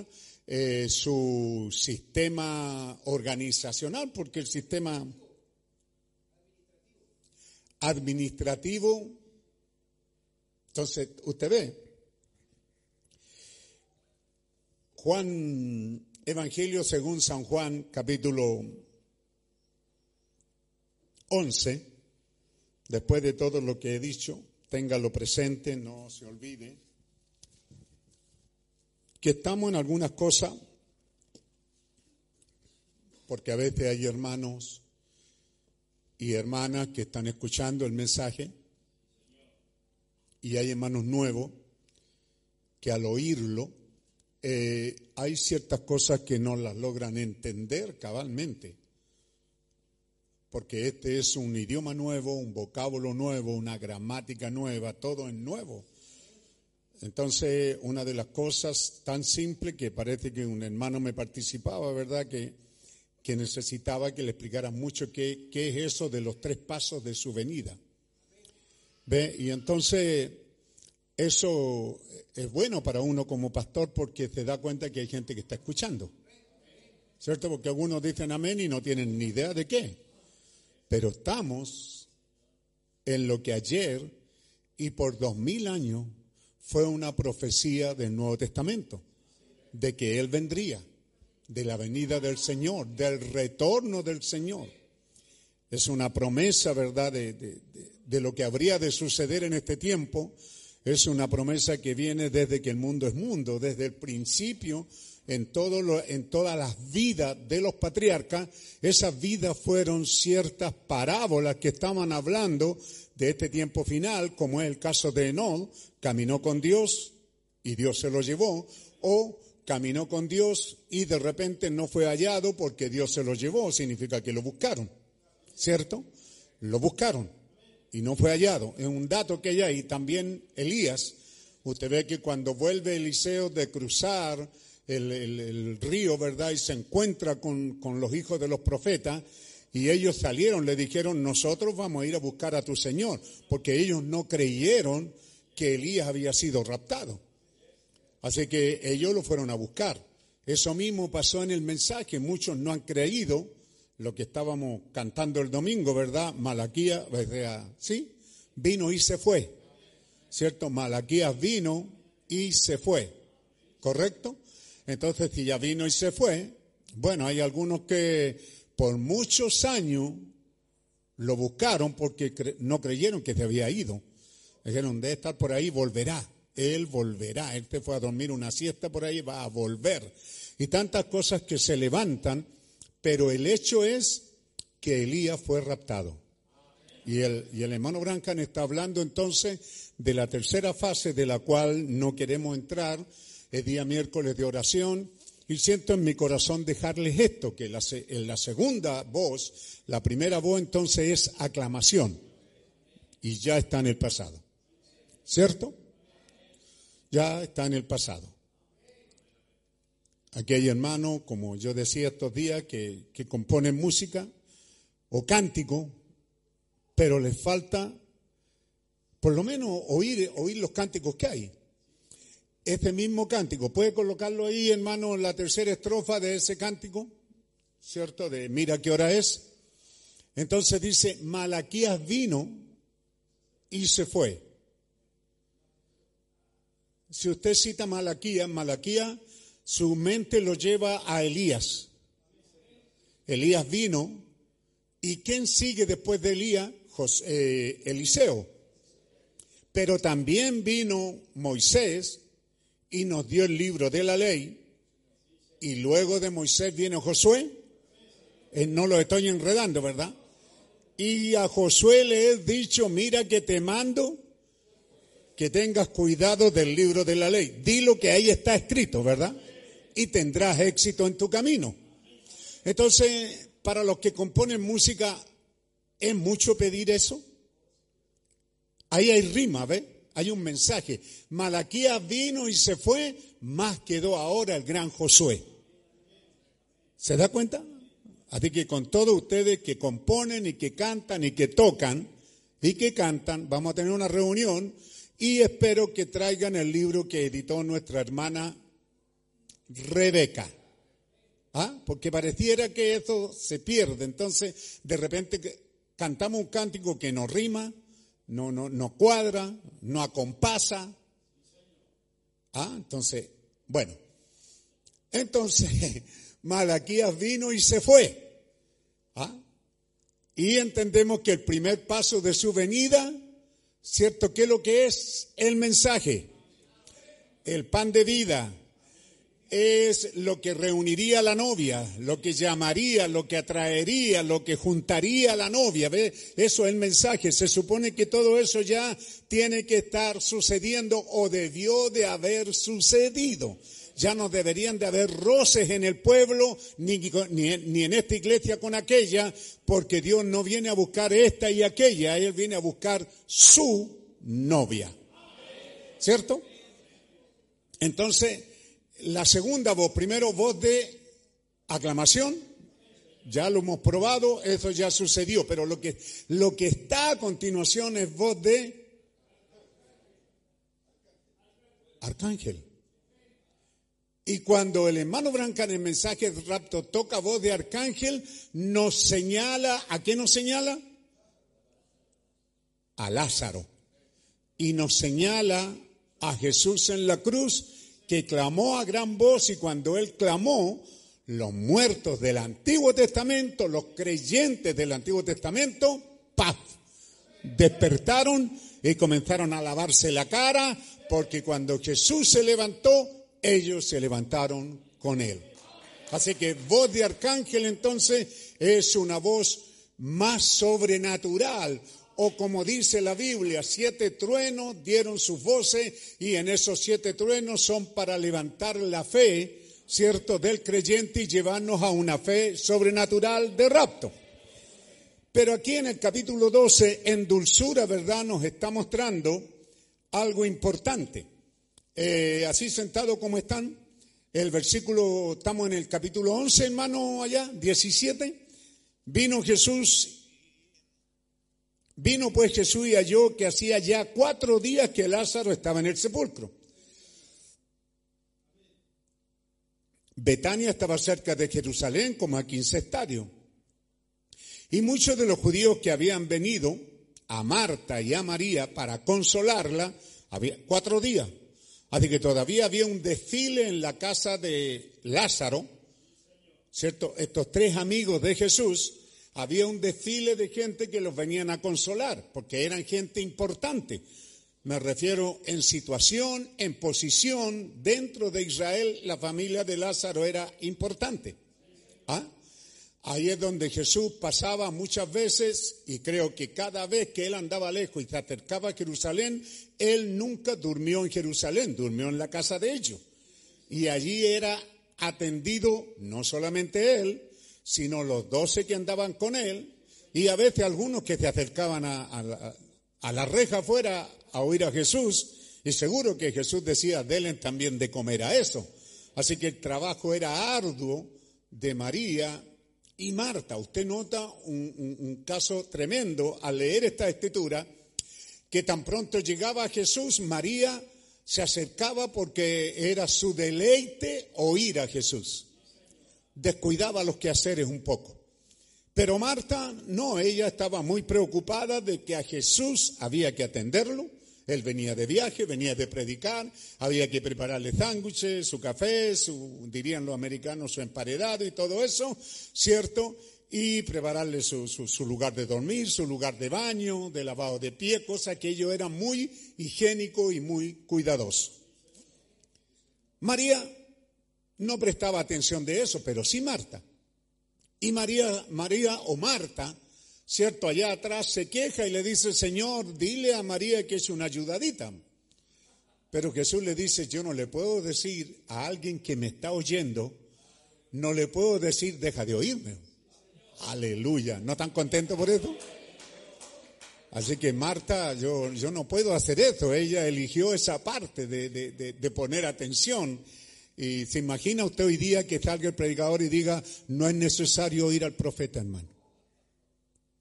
eh, su sistema organizacional, porque el sistema administrativo, entonces usted ve, Juan, Evangelio según San Juan, capítulo 11, después de todo lo que he dicho, téngalo presente, no se olvide, que estamos en algunas cosas, porque a veces hay hermanos y hermanas que están escuchando el mensaje, y hay hermanos nuevos que al oírlo eh, hay ciertas cosas que no las logran entender cabalmente, porque este es un idioma nuevo, un vocábulo nuevo, una gramática nueva, todo es nuevo. Entonces, una de las cosas tan simple que parece que un hermano me participaba, ¿verdad? Que, que necesitaba que le explicara mucho qué, qué es eso de los tres pasos de su venida. ¿Ve? Y entonces, eso es bueno para uno como pastor porque se da cuenta que hay gente que está escuchando. ¿Cierto? Porque algunos dicen amén y no tienen ni idea de qué. Pero estamos en lo que ayer y por dos mil años fue una profecía del Nuevo Testamento, de que Él vendría, de la venida del Señor, del retorno del Señor. Es una promesa, ¿verdad?, de lo que habría de suceder en este tiempo es una promesa que viene desde que el mundo es mundo, desde el principio, en, todo lo, en todas las vidas de los patriarcas. Esas vidas fueron ciertas parábolas que estaban hablando de este tiempo final, como es el caso de Enol, caminó con Dios y Dios se lo llevó, o caminó con Dios y de repente no fue hallado porque Dios se lo llevó, significa que lo buscaron, ¿cierto? Lo buscaron y no fue hallado. Es un dato que hay ahí. También Elías, usted ve que cuando vuelve Eliseo de cruzar el, río, ¿verdad? Y se encuentra con los hijos de los profetas. Y ellos salieron, le dijeron, nosotros vamos a ir a buscar a tu Señor, porque ellos no creyeron que Elías había sido raptado. Así que ellos lo fueron a buscar. Eso mismo pasó en el mensaje. Muchos no han creído lo que estábamos cantando el domingo, ¿verdad? Malaquía, o sea, ¿sí? Vino y se fue. ¿Cierto? Malaquías vino y se fue. ¿Correcto? Entonces, si ya vino y se fue, bueno, hay algunos que por muchos años lo buscaron porque no creyeron que se había ido. Dijeron, debe estar por ahí, volverá. Él volverá. Él se fue a dormir una siesta por ahí, va a volver. Y tantas cosas que se levantan, pero el hecho es que Elías fue raptado. Y el, y el hermano Brancan está hablando entonces de la tercera fase de la cual no queremos entrar. Es día miércoles de oración. Y siento en mi corazón dejarles esto, que en la segunda voz, la primera voz entonces es aclamación. Y ya está en el pasado. ¿Cierto? Ya está en el pasado. Hay hermanos, como yo decía estos días, que, que componen música o cántico, pero les falta por lo menos oír, oír los cánticos que hay. Este mismo cántico, ¿puede colocarlo ahí, hermano, en la tercera estrofa de ese cántico? ¿Cierto? De mira qué hora es. Entonces dice, Malaquías vino y se fue. Si usted cita Malaquías, Malaquías, su mente lo lleva a Elías. Elías vino, ¿y quién sigue después de Elías? Jos- eh, Eliseo. Pero también vino Moisés y nos dio el libro de la ley. Y luego de Moisés viene Josué. Eh, no lo estoy enredando, ¿verdad? Y a Josué le he dicho, mira que te mando que tengas cuidado del libro de la ley. Di lo que ahí está escrito, ¿verdad? Y tendrás éxito en tu camino. Entonces, para los que componen música, ¿es mucho pedir eso? Ahí hay rima, ¿ve? Hay un mensaje. Malaquías vino y se fue, más quedó ahora el gran Josué. ¿Se da cuenta? Así que con todos ustedes que componen y que cantan y que tocan y que cantan, vamos a tener una reunión y espero que traigan el libro que editó nuestra hermana Rebeca. ¿Ah? Porque pareciera que eso se pierde. Entonces, de repente cantamos un cántico que no rima, no, no, no cuadra, no acompasa. ¿Ah? Entonces, bueno. Entonces, Malaquías vino y se fue. ¿Ah? Y entendemos que el primer paso de su venida, ¿cierto? ¿Qué es lo que es el mensaje? El pan de vida, es lo que reuniría la novia, lo que llamaría, lo que atraería, lo que juntaría a la novia. ¿Ve? Eso es el mensaje. Se supone que todo eso ya tiene que estar sucediendo o debió de haber sucedido. Ya no deberían de haber roces en el pueblo, ni, ni, ni en esta iglesia con aquella, porque Dios no viene a buscar esta y aquella, Él viene a buscar su novia. ¿Cierto? Entonces, la segunda voz, primero voz de aclamación, ya lo hemos probado, eso ya sucedió, pero lo que, lo que está a continuación es voz de arcángel. Y cuando el hermano Branca en el mensaje de rapto toca voz de arcángel, nos señala, ¿a qué nos señala? A Lázaro. Y nos señala a Jesús en la cruz que clamó a gran voz y cuando él clamó, los muertos del Antiguo Testamento, los creyentes del Antiguo Testamento, ¡paf! Despertaron y comenzaron a lavarse la cara porque cuando Jesús se levantó, ellos se levantaron con él. Así que voz de arcángel entonces es una voz más sobrenatural, o como dice la Biblia, siete truenos dieron sus voces y en esos siete truenos son para levantar la fe, ¿cierto?, del creyente y llevarnos a una fe sobrenatural de rapto. Pero aquí en el capítulo 12, en dulzura, ¿verdad?, nos está mostrando algo importante. Eh, así sentado como están, el versículo, estamos en el capítulo 11, hermano, allá, 17. Vino Jesús, vino pues Jesús y halló que hacía ya cuatro días que Lázaro estaba en el sepulcro. Betania estaba cerca de Jerusalén, como a 15 estadios. Y muchos de los judíos que habían venido a Marta y a María para consolarla, había cuatro días. Así que todavía había un desfile en la casa de Lázaro, ¿cierto? Estos tres amigos de Jesús, había un desfile de gente que los venían a consolar, porque eran gente importante. Me refiero en situación, en posición, dentro de Israel la familia de Lázaro era importante. ¿Ah? Ahí es donde Jesús pasaba muchas veces y creo que cada vez que él andaba lejos y se acercaba a Jerusalén, él nunca durmió en Jerusalén, durmió en la casa de ellos. Y allí era atendido no solamente él, sino los doce que andaban con él y a veces algunos que se acercaban a, a, a la reja afuera a oír a Jesús y seguro que Jesús decía, denle también de comer a eso. Así que el trabajo era arduo de María y Marta. Usted nota un, un, caso tremendo al leer esta escritura, que tan pronto llegaba Jesús, María se acercaba porque era su deleite oír a Jesús. Descuidaba los quehaceres un poco. Pero Marta no, ella estaba muy preocupada de que a Jesús había que atenderlo. Él venía de viaje, venía de predicar, había que prepararle sándwiches, su café, su, dirían los americanos, su emparedado y todo eso, ¿cierto? Y prepararle su, su, lugar de dormir, su lugar de baño, de lavado de pie, cosa que ello era muy higiénico y muy cuidadoso. María no prestaba atención de eso, pero sí Marta. Y María, María o Marta, cierto, allá atrás se queja y le dice, Señor, dile a María que es una ayudadita. Pero Jesús le dice, yo no le puedo decir a alguien que me está oyendo, no le puedo decir, deja de oírme. Aleluya. ¿No están contentos por eso? Así que Marta, yo, yo no puedo hacer eso. Ella eligió esa parte de, de, de poner atención. Y se imagina usted hoy día que salga el predicador y diga, no es necesario oír al profeta, hermano.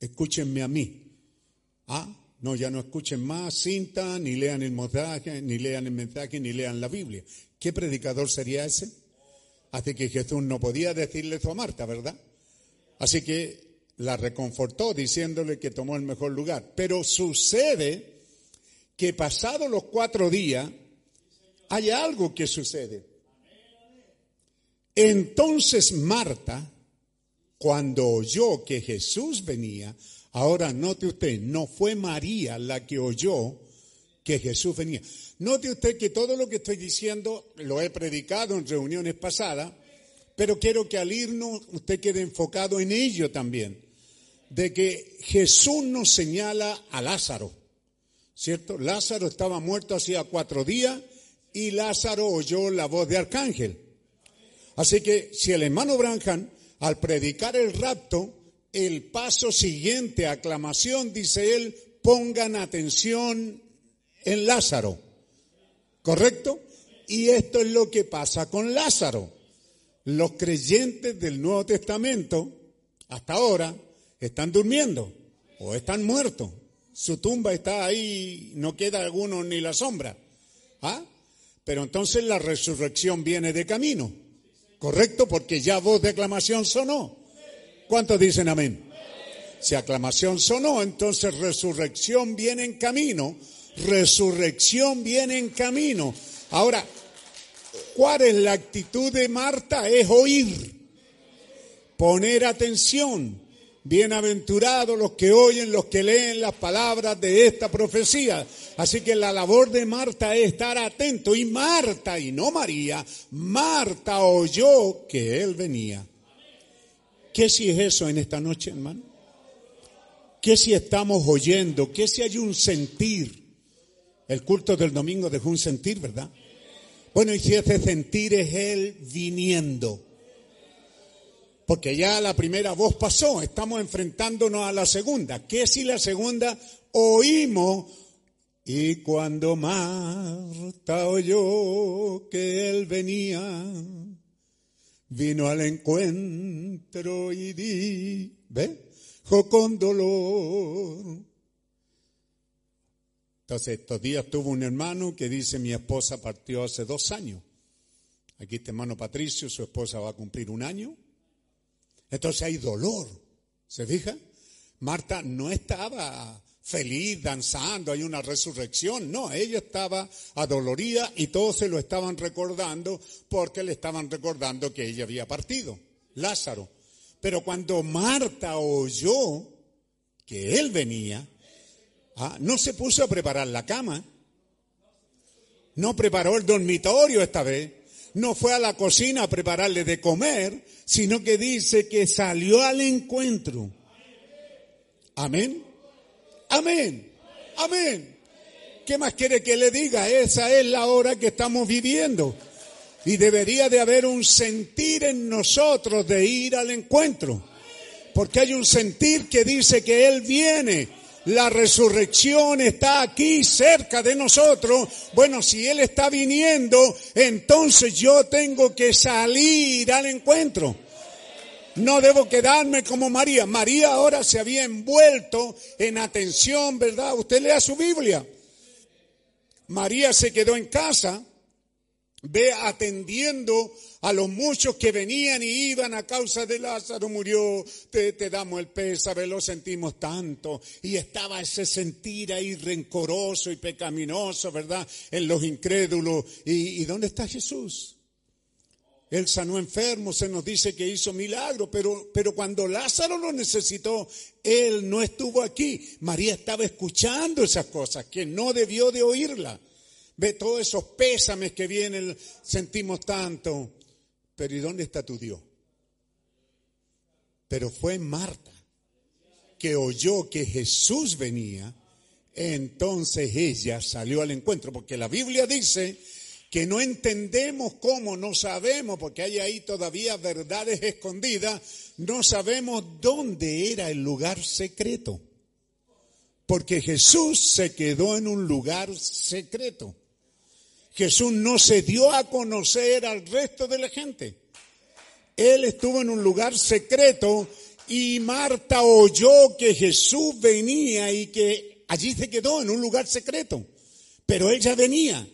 Escúchenme a mí. Ah, no, ya no escuchen más cinta, ni lean el mensaje, ni lean el mensaje, ni lean la Biblia. ¿Qué predicador sería ese? Así que Jesús no podía decirle eso a Marta, ¿verdad? Así que la reconfortó diciéndole que tomó el mejor lugar. Pero sucede que pasados los cuatro días, hay algo que sucede. Entonces Marta, cuando oyó que Jesús venía, ahora note usted, no fue María la que oyó que Jesús venía. Note usted que todo lo que estoy diciendo lo he predicado en reuniones pasadas, pero quiero que al irnos usted quede enfocado en ello también, de que Jesús nos señala a Lázaro, ¿cierto? Lázaro estaba muerto hacía cuatro días y Lázaro oyó la voz de arcángel. Así que si el hermano Branham, al predicar el rapto, el paso siguiente, aclamación, dice él, pongan atención en Lázaro. ¿Correcto? Y esto es lo que pasa con Lázaro. Los creyentes del Nuevo Testamento, hasta ahora, están durmiendo o están muertos. Su tumba está ahí, no queda alguno ni la sombra. ¿Ah? Pero entonces la resurrección viene de camino. ¿Correcto? Porque ya voz de aclamación sonó. ¿Cuántos dicen amén? Si aclamación sonó, entonces resurrección viene en camino. Resurrección viene en camino. Ahora, ¿cuál es la actitud de Marta? Es oír, poner atención. Bienaventurados los que oyen, los que leen las palabras de esta profecía. Así que la labor de Marta es estar atento. Y Marta, y no María, Marta oyó que él venía. ¿Qué si es eso en esta noche, hermano? ¿Qué si estamos oyendo? ¿Qué si hay un sentir? El culto del domingo dejó un sentir, ¿verdad? Bueno, y si ese sentir es él viniendo. Porque ya la primera voz pasó, estamos enfrentándonos a la segunda. ¿Qué si la segunda oímos Y cuando Marta oyó que él venía, vino al encuentro y dijo con dolor. Entonces, estos días tuvo un hermano que dice, mi esposa partió hace dos años. Aquí este hermano Patricio, su esposa va a cumplir un año. Entonces hay dolor. ¿Se fija? Marta no estaba feliz, danzando, hay una resurrección. No, ella estaba adolorida y todos se lo estaban recordando porque le estaban recordando que ella había partido, Lázaro. Pero cuando Marta oyó que él venía, ah, no se puso a preparar la cama, no preparó el dormitorio esta vez, no fue a la cocina a prepararle de comer, sino que dice que salió al encuentro. Amén. Amén. Amén. ¿Qué más quiere que le diga? Esa es la hora que estamos viviendo. Y debería de haber un sentir en nosotros de ir al encuentro. Porque hay un sentir que dice que Él viene. La resurrección está aquí cerca de nosotros. Bueno, si Él está viniendo, entonces yo tengo que salir al encuentro. No debo quedarme como María. María ahora se había envuelto en atención, ¿verdad? Usted lea su Biblia. María se quedó en casa, ve atendiendo a los muchos que venían y iban a causa de Lázaro murió, te, damos el pésame, lo sentimos tanto. Y estaba ese sentir ahí rencoroso y pecaminoso, ¿verdad? En los incrédulos. ¿Y, y dónde está Jesús? Él sanó enfermos, se nos dice que hizo milagros, pero, pero cuando Lázaro lo necesitó, él no estuvo aquí. María estaba escuchando esas cosas, que no debió de oírla. Ve todos esos pésames que vienen, sentimos tanto. Pero ¿y dónde está tu Dios? Pero fue Marta que oyó que Jesús venía, entonces ella salió al encuentro, porque la Biblia dice que no entendemos cómo, no sabemos, porque hay ahí todavía verdades escondidas, no sabemos dónde era el lugar secreto. Porque Jesús se quedó en un lugar secreto. Jesús no se dio a conocer al resto de la gente. Él estuvo en un lugar secreto y Marta oyó que Jesús venía y que allí se quedó en un lugar secreto. Pero ella venía.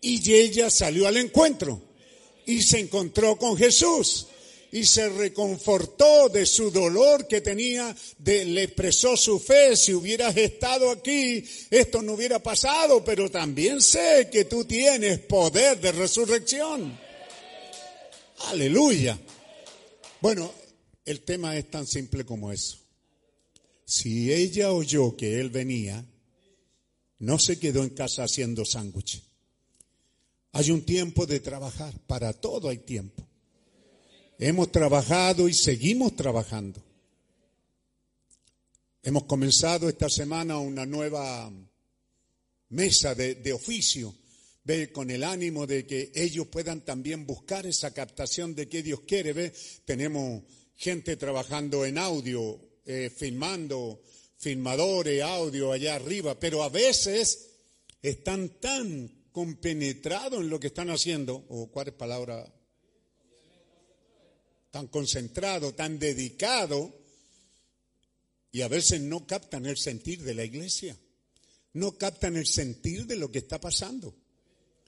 Y ella salió al encuentro y se encontró con Jesús y se reconfortó de su dolor que tenía, de, le expresó su fe, si hubieras estado aquí, esto no hubiera pasado, pero también sé que tú tienes poder de resurrección. Aleluya. Bueno, el tema es tan simple como eso. Si ella oyó que él venía, no se quedó en casa haciendo sándwiches. Hay un tiempo de trabajar, para todo hay tiempo. Hemos trabajado y seguimos trabajando. Hemos comenzado esta semana una nueva mesa de, oficio, ve, con el ánimo de que ellos puedan también buscar esa captación de que Dios quiere. Ve, tenemos gente trabajando en audio, eh, filmando, filmadores, audio allá arriba, pero a veces están tan compenetrado en lo que están haciendo, o cuál es palabra, tan concentrado, tan dedicado, y a veces no captan el sentir de la iglesia, no captan el sentir de lo que está pasando.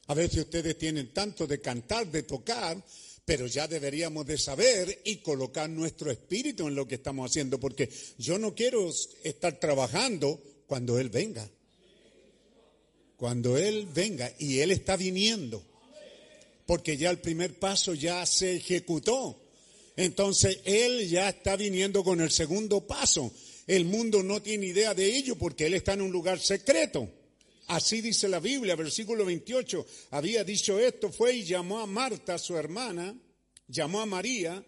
A veces ustedes tienen tanto de cantar, de tocar, pero ya deberíamos de saber y colocar nuestro espíritu en lo que estamos haciendo, porque yo no quiero estar trabajando cuando Él venga. Cuando Él venga, y Él está viniendo, porque ya el primer paso ya se ejecutó. Entonces Él ya está viniendo con el segundo paso. El mundo no tiene idea de ello porque Él está en un lugar secreto. Así dice la Biblia, versículo 28. Había dicho esto, fue y llamó a Marta, su hermana, llamó a María,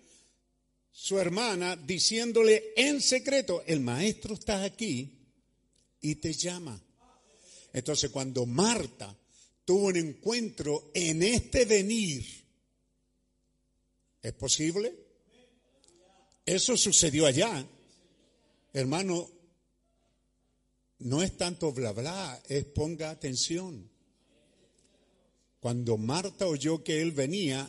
su hermana, diciéndole en secreto, el maestro está aquí y te llama. Entonces cuando Marta tuvo un encuentro en este venir, ¿es posible? Eso sucedió allá. Hermano, no es tanto bla bla, es ponga atención. Cuando Marta oyó que él venía,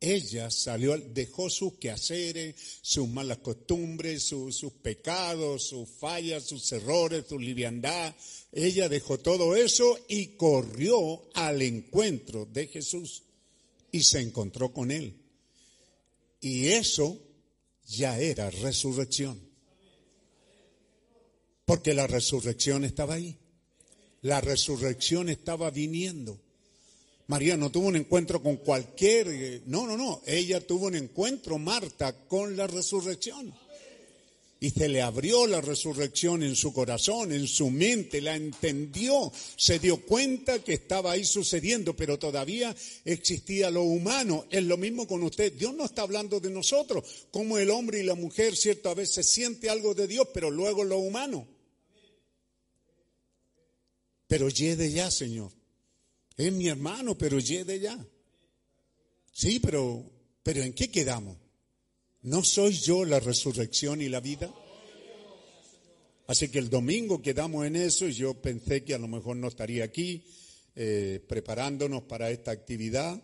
ella salió, dejó sus quehaceres, sus malas costumbres, su- sus pecados, sus fallas, sus errores, su liviandad. Ella dejó todo eso y corrió al encuentro de Jesús y se encontró con él. Y eso ya era resurrección. Porque la resurrección estaba ahí. La resurrección estaba viniendo. María no tuvo un encuentro con cualquier... eh, No, no, no. Ella tuvo un encuentro, Marta, con la resurrección. Y se le abrió la resurrección en su corazón, en su mente, la entendió, se dio cuenta que estaba ahí sucediendo, pero todavía existía lo humano. Es lo mismo con usted. Dios no está hablando de nosotros, como el hombre y la mujer, cierto, a veces siente algo de Dios, pero luego lo humano. Pero de ya, Señor. Es mi hermano, pero de ya. Sí, pero, pero ¿en qué quedamos? ¿No soy yo la resurrección y la vida? Así que el domingo quedamos en eso y yo pensé que a lo mejor no estaría aquí eh, preparándonos para esta actividad,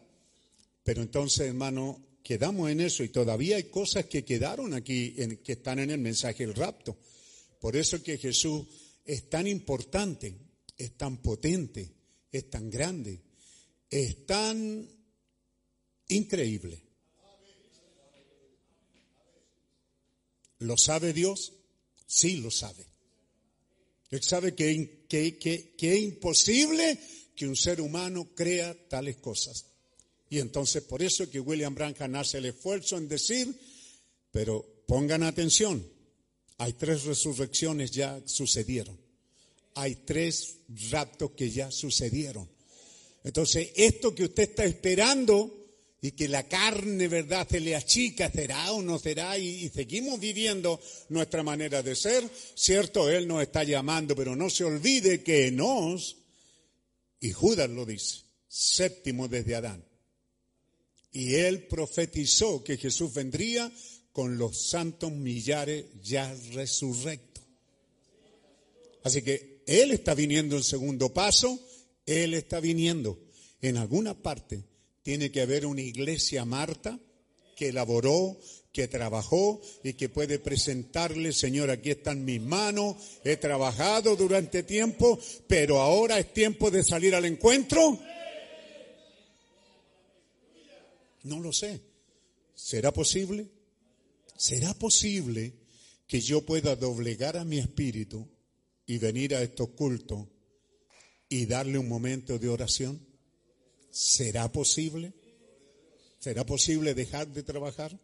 pero entonces, hermano, quedamos en eso y todavía hay cosas que quedaron aquí, que están en el mensaje del rapto. Por eso que Jesús es tan importante, es tan potente, es tan grande, es tan increíble. ¿Lo sabe Dios? Sí, lo sabe. Él sabe que, que, que, es imposible que un ser humano crea tales cosas. Y entonces por eso que William Branham hace el esfuerzo en decir, pero pongan atención, hay tres resurrecciones ya sucedieron. Hay tres raptos que ya sucedieron. Entonces, esto que usted está esperando y que la carne, ¿verdad?, se le achica, será o no será, y, seguimos viviendo nuestra manera de ser, cierto, Él nos está llamando, pero no se olvide que nos, y Judas lo dice, séptimo desde Adán. Y él profetizó que Jesús vendría con los santos millares ya resurrectos. Así que Él está viniendo en segundo paso, Él está viniendo. En alguna parte tiene que haber una iglesia Marta que elaboró, que trabajó y que puede presentarle, Señor, aquí están mis manos, he trabajado durante tiempo, pero ahora es tiempo de salir al encuentro. No lo sé. ¿Será posible? ¿Será posible que yo pueda doblegar a mi espíritu y venir a estos cultos y darle un momento de oración? ¿Será posible? ¿Será posible dejar de trabajar?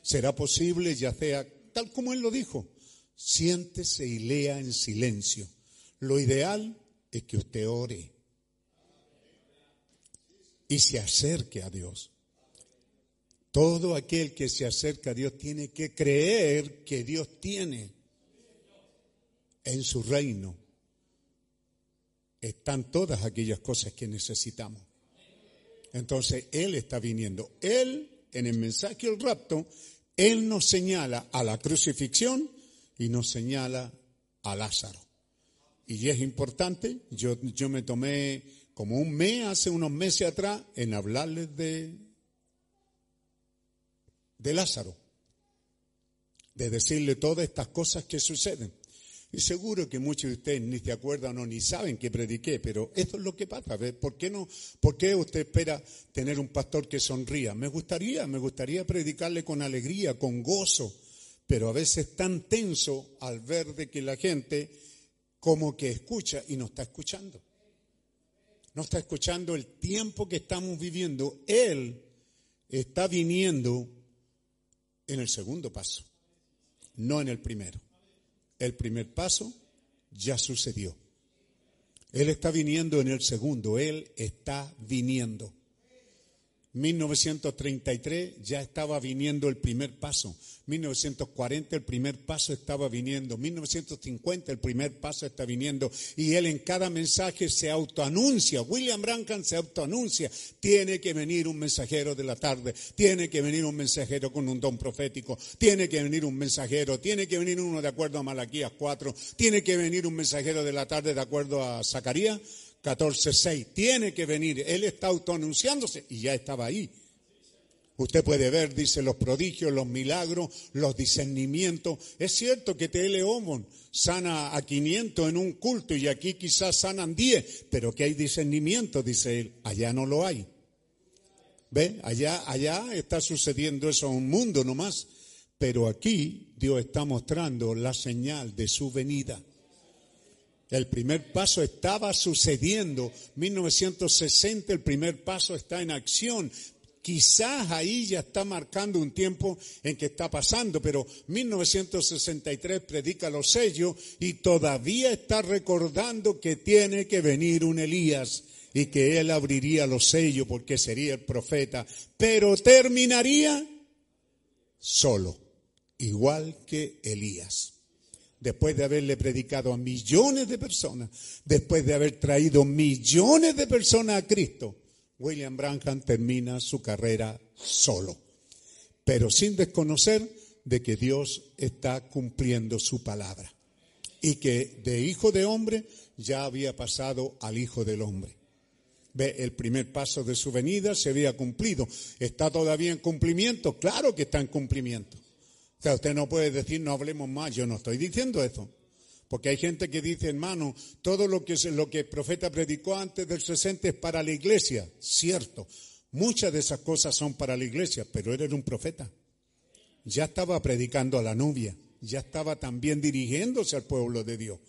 ¿Será posible, ya sea tal como él lo dijo, siéntese y lea en silencio? Lo ideal es que usted ore y se acerque a Dios. Todo aquel que se acerca a Dios tiene que creer que Dios tiene en su reino. Están todas aquellas cosas que necesitamos. Entonces, Él está viniendo. Él, en el mensaje del rapto, Él nos señala a la crucifixión y nos señala a Lázaro. Y es importante, yo, yo me tomé como un mes, hace unos meses atrás, en hablarles de, de Lázaro, de decirle todas estas cosas que suceden. Y seguro que muchos de ustedes ni se acuerdan o ni saben que prediqué, pero esto es lo que pasa. ¿Por qué no? ¿Por qué usted espera tener un pastor que sonría? Me gustaría, me gustaría predicarle con alegría, con gozo, pero a veces tan tenso al ver de que la gente como que escucha y no está escuchando. No está escuchando el tiempo que estamos viviendo. Él está viniendo en el segundo paso, no en el primero. El primer paso ya sucedió. Él está viniendo en el segundo, Él está viniendo. 1933 ya estaba viniendo el primer paso. 1940 el primer paso estaba viniendo. 1950 el primer paso está viniendo. Y él en cada mensaje se autoanuncia. William Branham se autoanuncia. Tiene que venir un mensajero de la tarde. Tiene que venir un mensajero con un don profético. Tiene que venir un mensajero. Tiene que venir uno de acuerdo a Malaquías 4. Tiene que venir un mensajero de la tarde de acuerdo a Zacarías 14.6. Tiene que venir. Él está autoanunciándose y ya estaba ahí. Usted puede ver, dice, los prodigios, los milagros, los discernimientos. Es cierto que T.L. Omon sana a 500 en un culto y aquí quizás sanan 10, pero que hay discernimiento, dice él. Allá no lo hay. ¿Ve? Allá, allá está sucediendo eso en un mundo nomás. Pero aquí Dios está mostrando la señal de su venida. El primer paso estaba sucediendo. 1960 el primer paso está en acción. Quizás ahí ya está marcando un tiempo en que está pasando, pero 1963 predica los sellos y todavía está recordando que tiene que venir un Elías y que él abriría los sellos porque sería el profeta, pero terminaría solo, igual que Elías después de haberle predicado a millones de personas, después de haber traído millones de personas a Cristo, William Branham termina su carrera solo, pero sin desconocer de que Dios está cumpliendo su palabra y que de hijo de hombre ya había pasado al hijo del hombre. Ve, el primer paso de su venida se había cumplido. ¿Está todavía en cumplimiento? Claro que está en cumplimiento. O sea, usted no puede decir no hablemos más, yo no estoy diciendo eso. Porque hay gente que dice, hermano, todo lo que, lo que el profeta predicó antes del 60 es para la iglesia. Cierto, muchas de esas cosas son para la iglesia, pero él era un profeta. Ya estaba predicando a la novia, ya estaba también dirigiéndose al pueblo de Dios.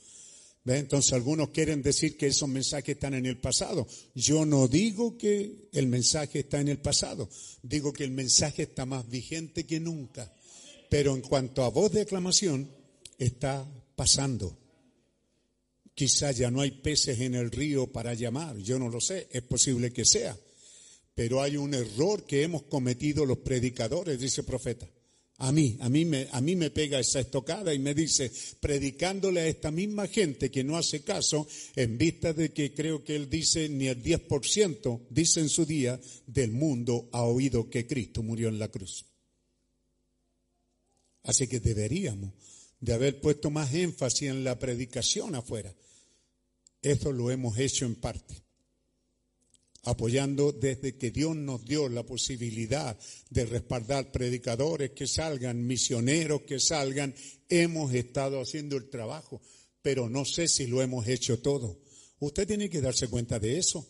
¿Ve? Entonces algunos quieren decir que esos mensajes están en el pasado. Yo no digo que el mensaje está en el pasado, digo que el mensaje está más vigente que nunca. Pero en cuanto a voz de aclamación, está pasando. Quizá ya no hay peces en el río para llamar, yo no lo sé, es posible que sea. Pero hay un error que hemos cometido los predicadores, dice el profeta. A mí, a mí me, a mí me pega esa estocada y me dice, predicándole a esta misma gente que no hace caso, en vista de que creo que él dice ni el 10%, dice en su día, del mundo ha oído que Cristo murió en la cruz. Así que deberíamos de haber puesto más énfasis en la predicación afuera. Eso lo hemos hecho en parte, apoyando desde que Dios nos dio la posibilidad de respaldar predicadores que salgan, misioneros que salgan, hemos estado haciendo el trabajo, pero no sé si lo hemos hecho todo. Usted tiene que darse cuenta de eso.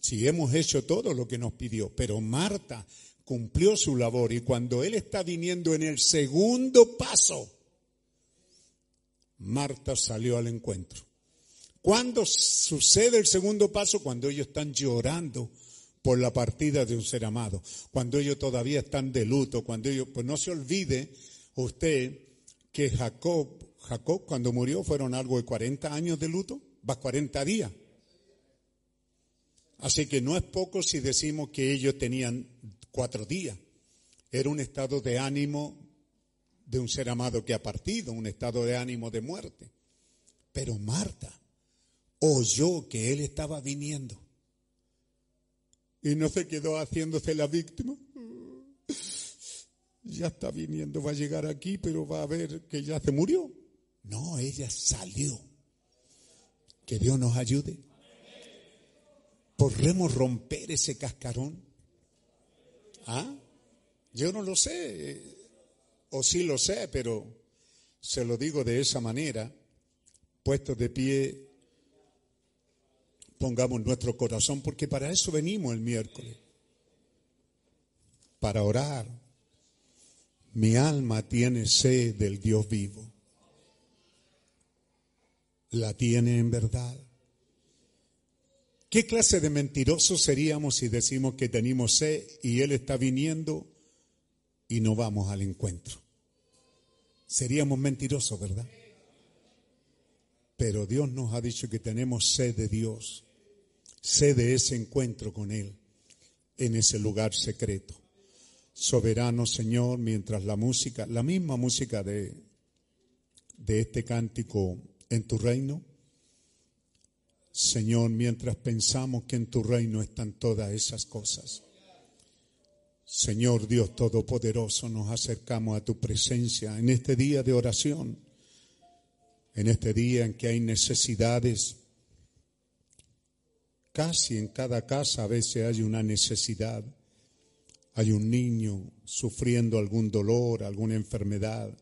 Si hemos hecho todo lo que nos pidió, pero Marta cumplió su labor y cuando Él está viniendo en el segundo paso, Marta salió al encuentro. ¿Cuándo sucede el segundo paso? Cuando ellos están llorando por la partida de un ser amado, cuando ellos todavía están de luto, cuando ellos, pues no se olvide usted que Jacob, Jacob cuando murió fueron algo de 40 años de luto, va 40 días. Así que no es poco si decimos que ellos tenían cuatro días. Era un estado de ánimo de un ser amado que ha partido, un estado de ánimo de muerte. Pero Marta oyó que él estaba viniendo y no se quedó haciéndose la víctima. Ya está viniendo, va a llegar aquí, pero va a ver que ya se murió. No, ella salió. Que Dios nos ayude. ¿Podremos romper ese cascarón? ¿Ah? Yo no lo sé, o sí lo sé, pero se lo digo de esa manera, puesto de pie, pongamos nuestro corazón, porque para eso venimos el miércoles, para orar. Mi alma tiene sed del Dios vivo. La tiene en verdad. ¿Qué clase de mentirosos seríamos si decimos que tenemos sed y Él está viniendo y no vamos al encuentro? Seríamos mentirosos, ¿verdad? Pero Dios nos ha dicho que tenemos sed de Dios, sed de ese encuentro con Él. en ese lugar secreto. Soberano Señor, mientras la música, la misma música de, de este cántico en tu reino, Señor, mientras pensamos que en tu reino están todas esas cosas. Señor Dios Todopoderoso, nos acercamos a tu presencia en este día de oración, en este día en que hay necesidades. Casi en cada casa a veces hay una necesidad. Hay un niño sufriendo algún dolor, alguna enfermedad,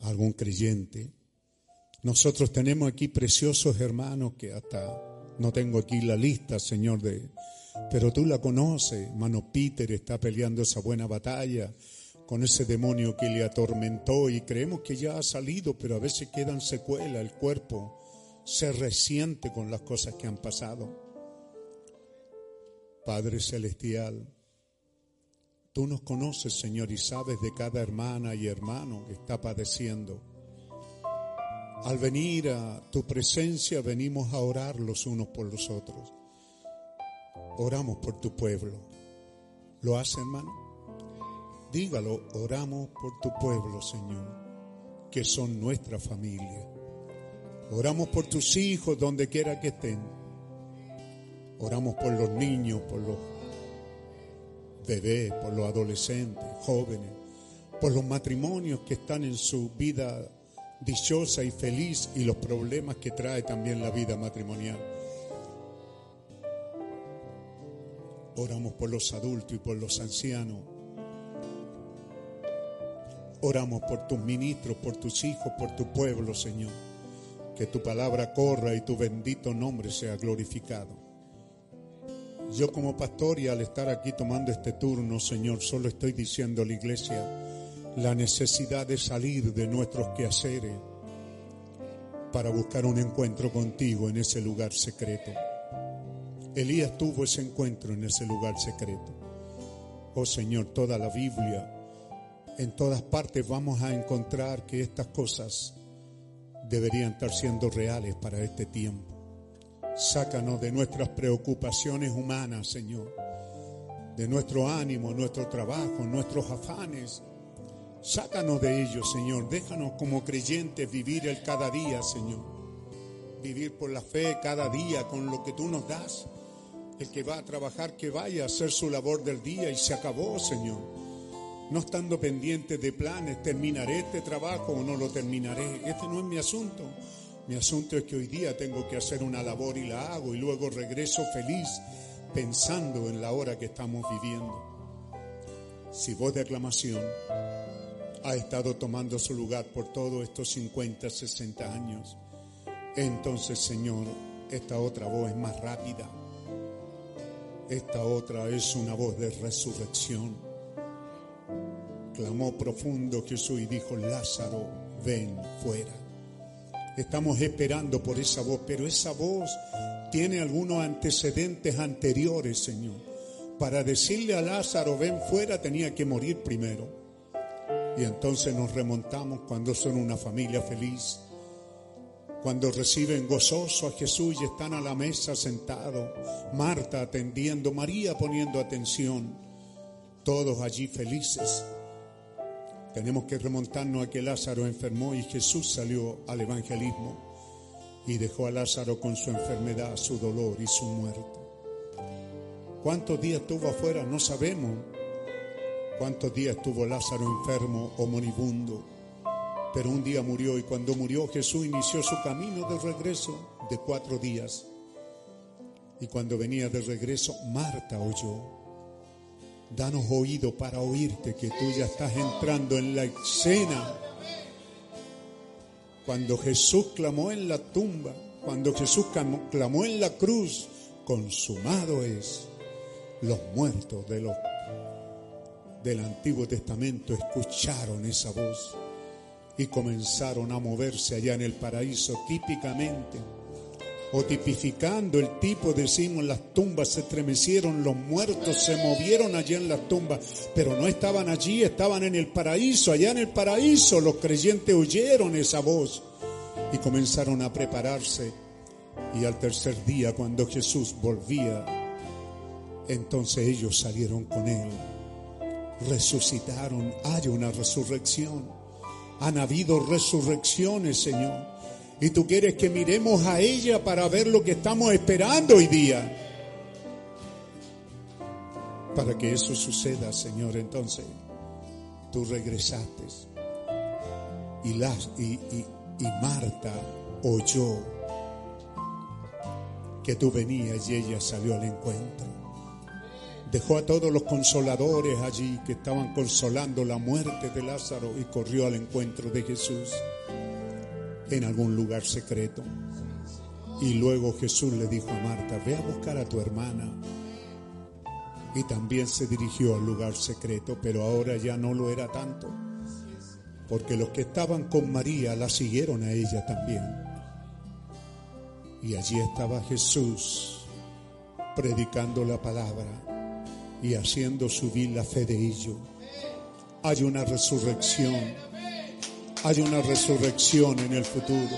algún creyente. Nosotros tenemos aquí preciosos hermanos que hasta no tengo aquí la lista, Señor, de pero tú la conoces, hermano Peter está peleando esa buena batalla con ese demonio que le atormentó y creemos que ya ha salido, pero a veces quedan secuelas, el cuerpo se resiente con las cosas que han pasado. Padre Celestial, tú nos conoces, Señor, y sabes de cada hermana y hermano que está padeciendo. Al venir a tu presencia venimos a orar los unos por los otros. Oramos por tu pueblo. ¿Lo hace, hermano? Dígalo, oramos por tu pueblo, Señor, que son nuestra familia. Oramos por tus hijos donde quiera que estén. Oramos por los niños, por los bebés, por los adolescentes, jóvenes, por los matrimonios que están en su vida dichosa y feliz y los problemas que trae también la vida matrimonial. Oramos por los adultos y por los ancianos. Oramos por tus ministros, por tus hijos, por tu pueblo, Señor. Que tu palabra corra y tu bendito nombre sea glorificado. Yo como pastor y al estar aquí tomando este turno, Señor, solo estoy diciendo a la iglesia la necesidad de salir de nuestros quehaceres para buscar un encuentro contigo en ese lugar secreto. Elías tuvo ese encuentro en ese lugar secreto. Oh Señor, toda la Biblia, en todas partes vamos a encontrar que estas cosas deberían estar siendo reales para este tiempo. Sácanos de nuestras preocupaciones humanas, Señor, de nuestro ánimo, nuestro trabajo, nuestros afanes. Sácanos de ellos, Señor. Déjanos como creyentes vivir el cada día, Señor. Vivir por la fe cada día con lo que tú nos das. El que va a trabajar, que vaya a hacer su labor del día y se acabó, Señor. No estando pendiente de planes, terminaré este trabajo o no lo terminaré. Este no es mi asunto. Mi asunto es que hoy día tengo que hacer una labor y la hago y luego regreso feliz pensando en la hora que estamos viviendo. Si voz de aclamación ha estado tomando su lugar por todos estos 50, 60 años, entonces Señor, esta otra voz es más rápida esta otra es una voz de resurrección. Clamó profundo Jesús y dijo, Lázaro, ven fuera. Estamos esperando por esa voz, pero esa voz tiene algunos antecedentes anteriores, Señor. Para decirle a Lázaro, ven fuera, tenía que morir primero. Y entonces nos remontamos cuando son una familia feliz, cuando reciben gozoso a Jesús y están a la mesa sentados, Marta atendiendo, María poniendo atención, todos allí felices. Tenemos que remontarnos a que Lázaro enfermó y Jesús salió al evangelismo y dejó a Lázaro con su enfermedad, su dolor y su muerte. ¿Cuántos días estuvo afuera? No sabemos. ¿Cuántos días estuvo Lázaro enfermo o moribundo? Pero un día murió y cuando murió Jesús inició su camino de regreso de cuatro días. Y cuando venía de regreso, Marta oyó. Danos oído para oírte que tú ya estás entrando en la escena. Cuando Jesús clamó en la tumba, cuando Jesús clamó en la cruz, consumado es. Los muertos de los, del Antiguo Testamento escucharon esa voz y comenzaron a moverse allá en el paraíso típicamente o tipificando el tipo, decimos, las tumbas se estremecieron, los muertos se movieron allá en las tumbas, pero no estaban allí, estaban en el paraíso, allá en el paraíso los creyentes oyeron esa voz y comenzaron a prepararse. Y al tercer día, cuando Jesús volvía Entonces ellos salieron con él, resucitaron, hay una resurrección. Han habido resurrecciones, Señor. Y tú quieres que miremos a ella para ver lo que estamos esperando hoy día. Para que eso suceda, Señor, entonces tú regresaste. Y, las, y, y- y Marta oyó que tú venías y ella salió al encuentro. Dejó a todos los consoladores allí que estaban consolando la muerte de Lázaro y corrió al encuentro de Jesús en algún lugar secreto. Y luego Jesús le dijo a Marta, ve a buscar a tu hermana. Y también se dirigió al lugar secreto, pero ahora ya no lo era tanto, porque los que estaban con María la siguieron a ella también. Y allí estaba Jesús predicando la palabra y haciendo subir la fe de ellos. Hay una resurrección, hay una resurrección en el futuro.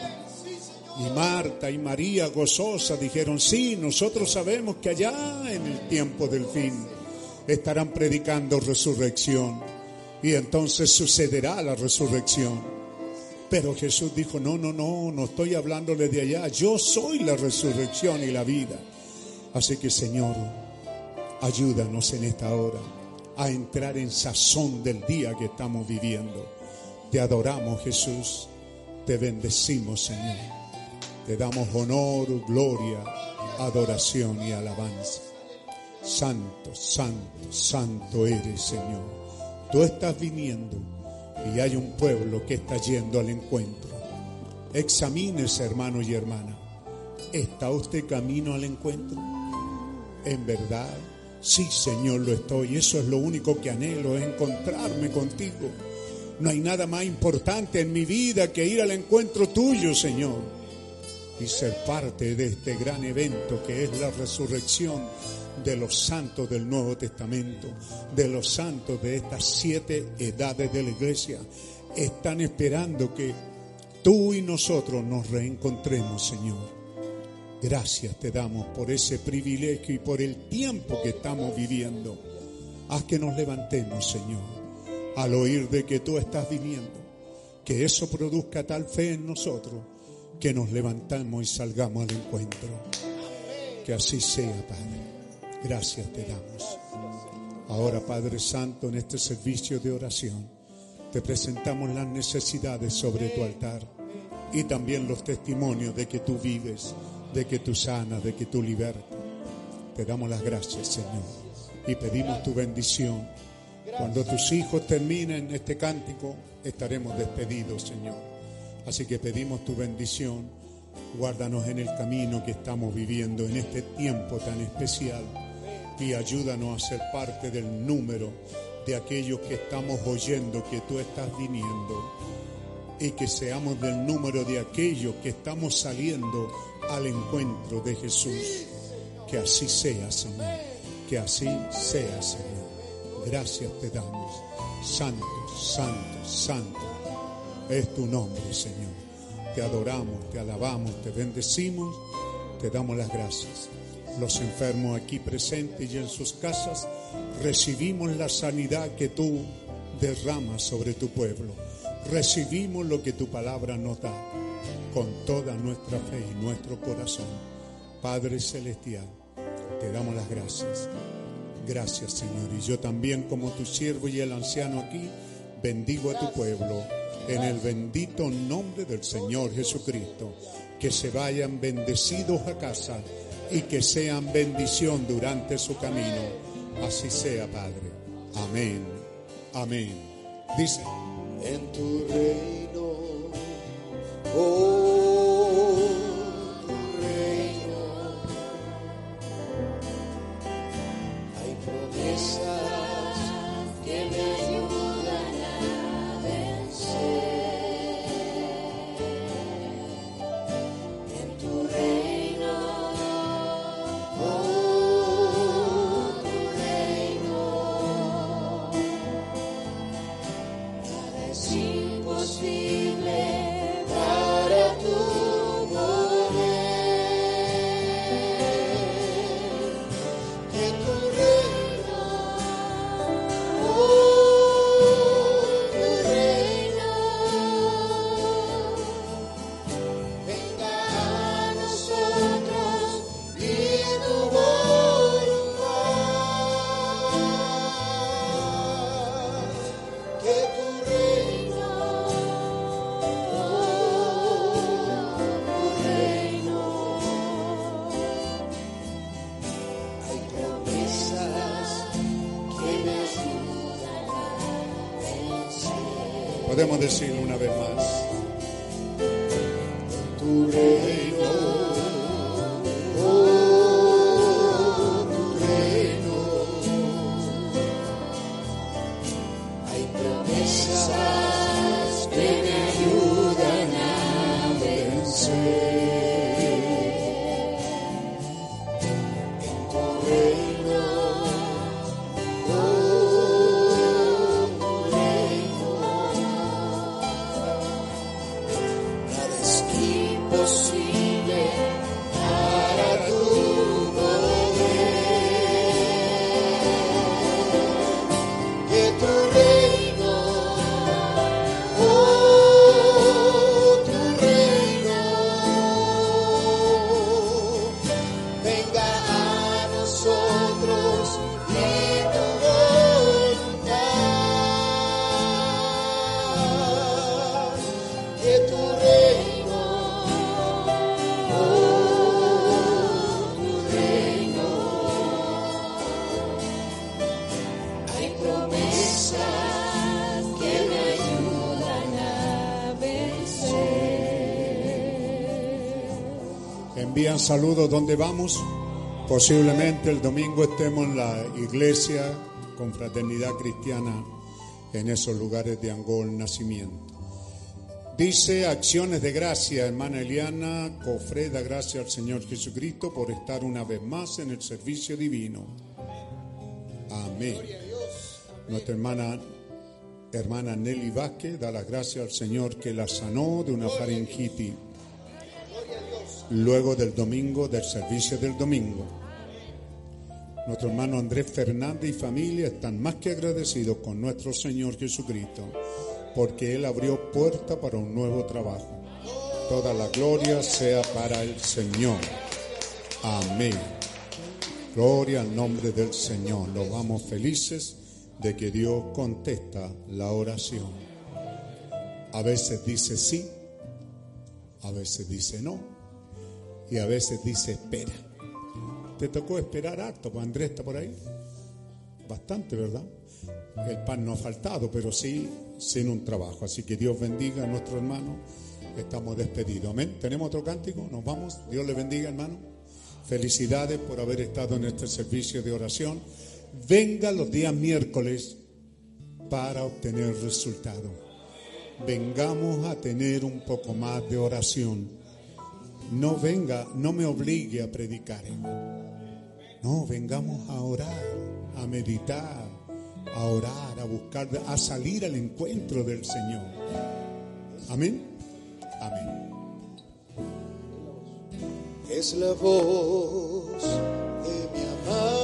Y Marta y María gozosa dijeron, sí, nosotros sabemos que allá en el tiempo del fin estarán predicando resurrección. Y entonces sucederá la resurrección. Pero Jesús dijo, no, no, no, no estoy hablándole de allá. Yo soy la resurrección y la vida. Así que Señor, ayúdanos en esta hora a entrar en sazón del día que estamos viviendo. Te adoramos Jesús, te bendecimos Señor. Te damos honor, gloria, adoración y alabanza. Santo, santo, santo eres Señor. Tú estás viniendo y hay un pueblo que está yendo al encuentro. Examínese hermano y hermana. ¿Está usted camino al encuentro? En verdad, sí Señor lo estoy. Eso es lo único que anhelo, es encontrarme contigo. No hay nada más importante en mi vida que ir al encuentro tuyo, Señor. Y ser parte de este gran evento que es la resurrección de los santos del Nuevo Testamento, de los santos de estas siete edades de la iglesia. Están esperando que tú y nosotros nos reencontremos, Señor. Gracias te damos por ese privilegio y por el tiempo que estamos viviendo. Haz que nos levantemos, Señor, al oír de que tú estás viniendo. Que eso produzca tal fe en nosotros que nos levantamos y salgamos al encuentro. Que así sea, Padre. Gracias te damos. Ahora, Padre Santo, en este servicio de oración, te presentamos las necesidades sobre tu altar y también los testimonios de que tú vives, de que tú sanas, de que tú libertas. Te damos las gracias, Señor, y pedimos tu bendición. Cuando tus hijos terminen este cántico, estaremos despedidos, Señor. Así que pedimos tu bendición. Guárdanos en el camino que estamos viviendo en este tiempo tan especial y ayúdanos a ser parte del número de aquellos que estamos oyendo que tú estás viniendo y que seamos del número de aquellos que estamos saliendo al encuentro de Jesús. Que así sea, Señor. Que así sea, Señor. Gracias te damos. Santo, santo, santo es tu nombre, Señor. Te adoramos, te alabamos, te bendecimos, te damos las gracias. Los enfermos aquí presentes y en sus casas recibimos la sanidad que tú derramas sobre tu pueblo. Recibimos lo que tu palabra nos da con toda nuestra fe y nuestro corazón. Padre Celestial, te damos las gracias. Gracias, Señor. Y yo también, como tu siervo y el anciano aquí, bendigo a tu pueblo en el bendito nombre del Señor Jesucristo. Que se vayan bendecidos a casa y que sean bendición durante su camino. Así sea, Padre. Amén. Amén. Dice. en tu reino, oh, Podemos Envían saludos donde vamos. Posiblemente el domingo estemos en la iglesia con fraternidad cristiana en esos lugares de Angol Nacimiento. Dice acciones de gracia, hermana Eliana Cofre, da gracias al Señor Jesucristo por estar una vez más en el servicio divino. Amén. Nuestra hermana, hermana Nelly Vázquez da las gracias al Señor que la sanó de una faringitis luego del domingo, del servicio del domingo. Nuestro hermano Andrés Fernández y familia están más que agradecidos con nuestro Señor Jesucristo, porque Él abrió puerta para un nuevo trabajo. Toda la gloria sea para el Señor. Amén. Gloria al nombre del Señor. Nos vamos felices de que Dios contesta la oración. A veces dice sí, a veces dice no y a veces dice espera. Te tocó esperar harto, pues Andrés está por ahí. Bastante, ¿verdad? El pan no ha faltado, pero sí sin un trabajo. Así que Dios bendiga a nuestro hermano. Estamos despedidos. Amén. ¿Tenemos otro cántico? Nos vamos. Dios le bendiga, hermano. Felicidades por haber estado en este servicio de oración. Venga los días miércoles para obtener resultados. Vengamos a tener un poco más de oración. No venga, no me obligue a predicar. No, vengamos a orar, a meditar, a orar, a buscar, a salir al encuentro del Señor. Amén. Amén. es la voz de mi amado,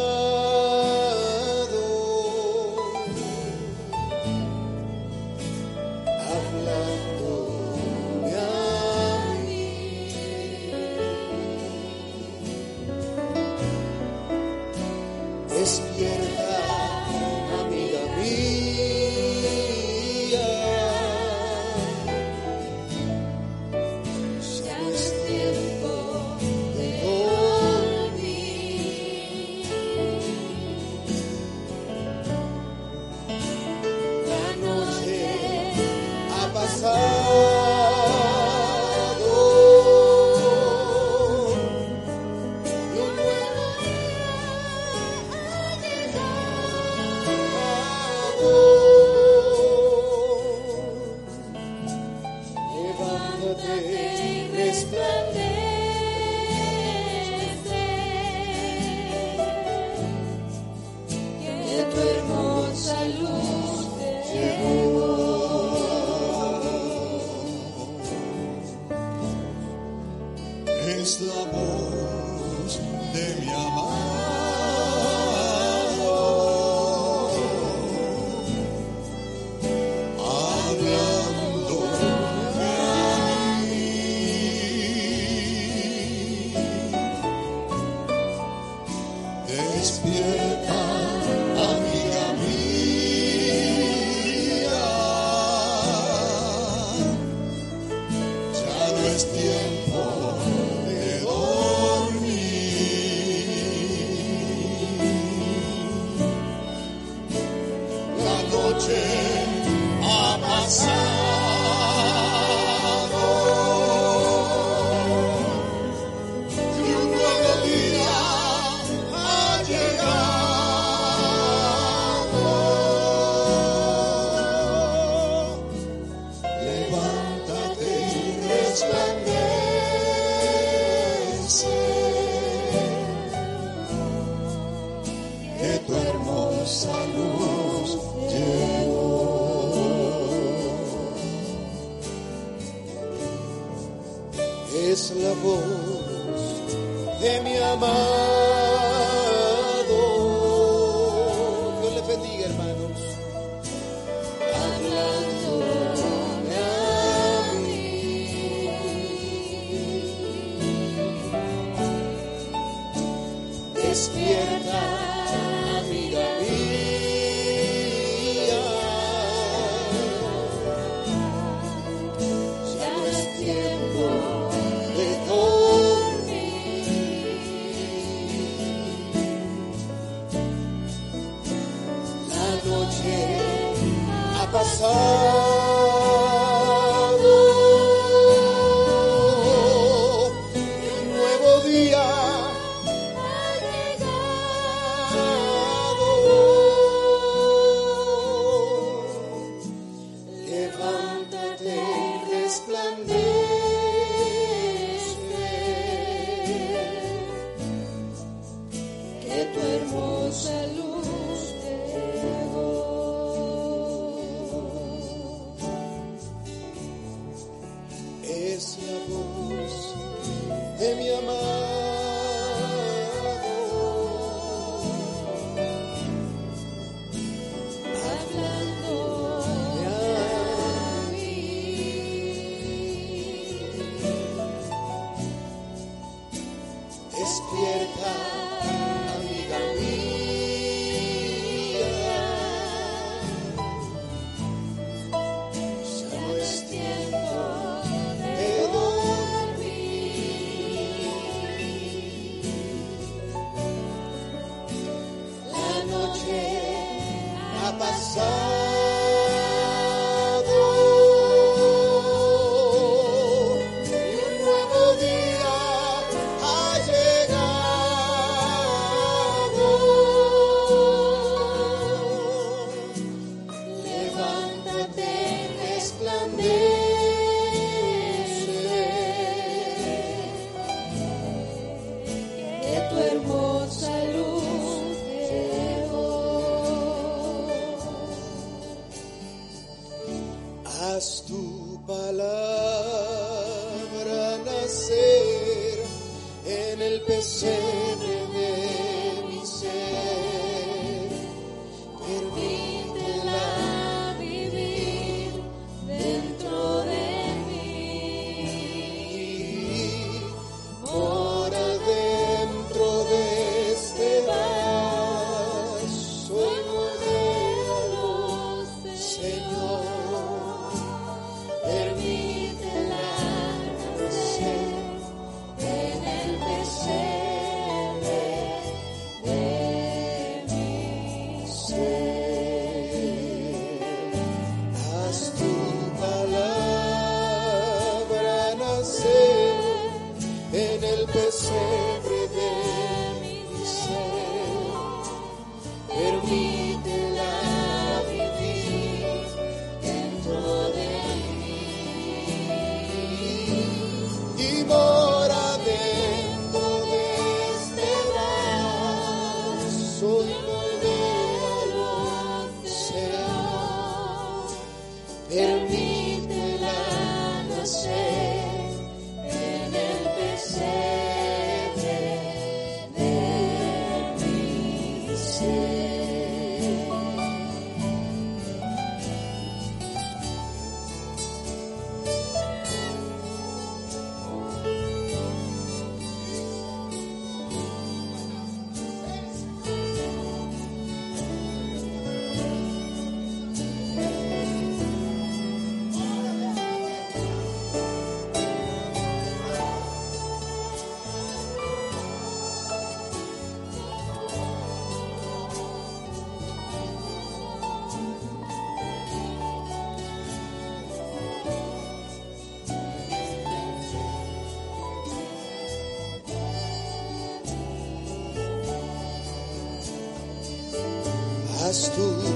Haz tu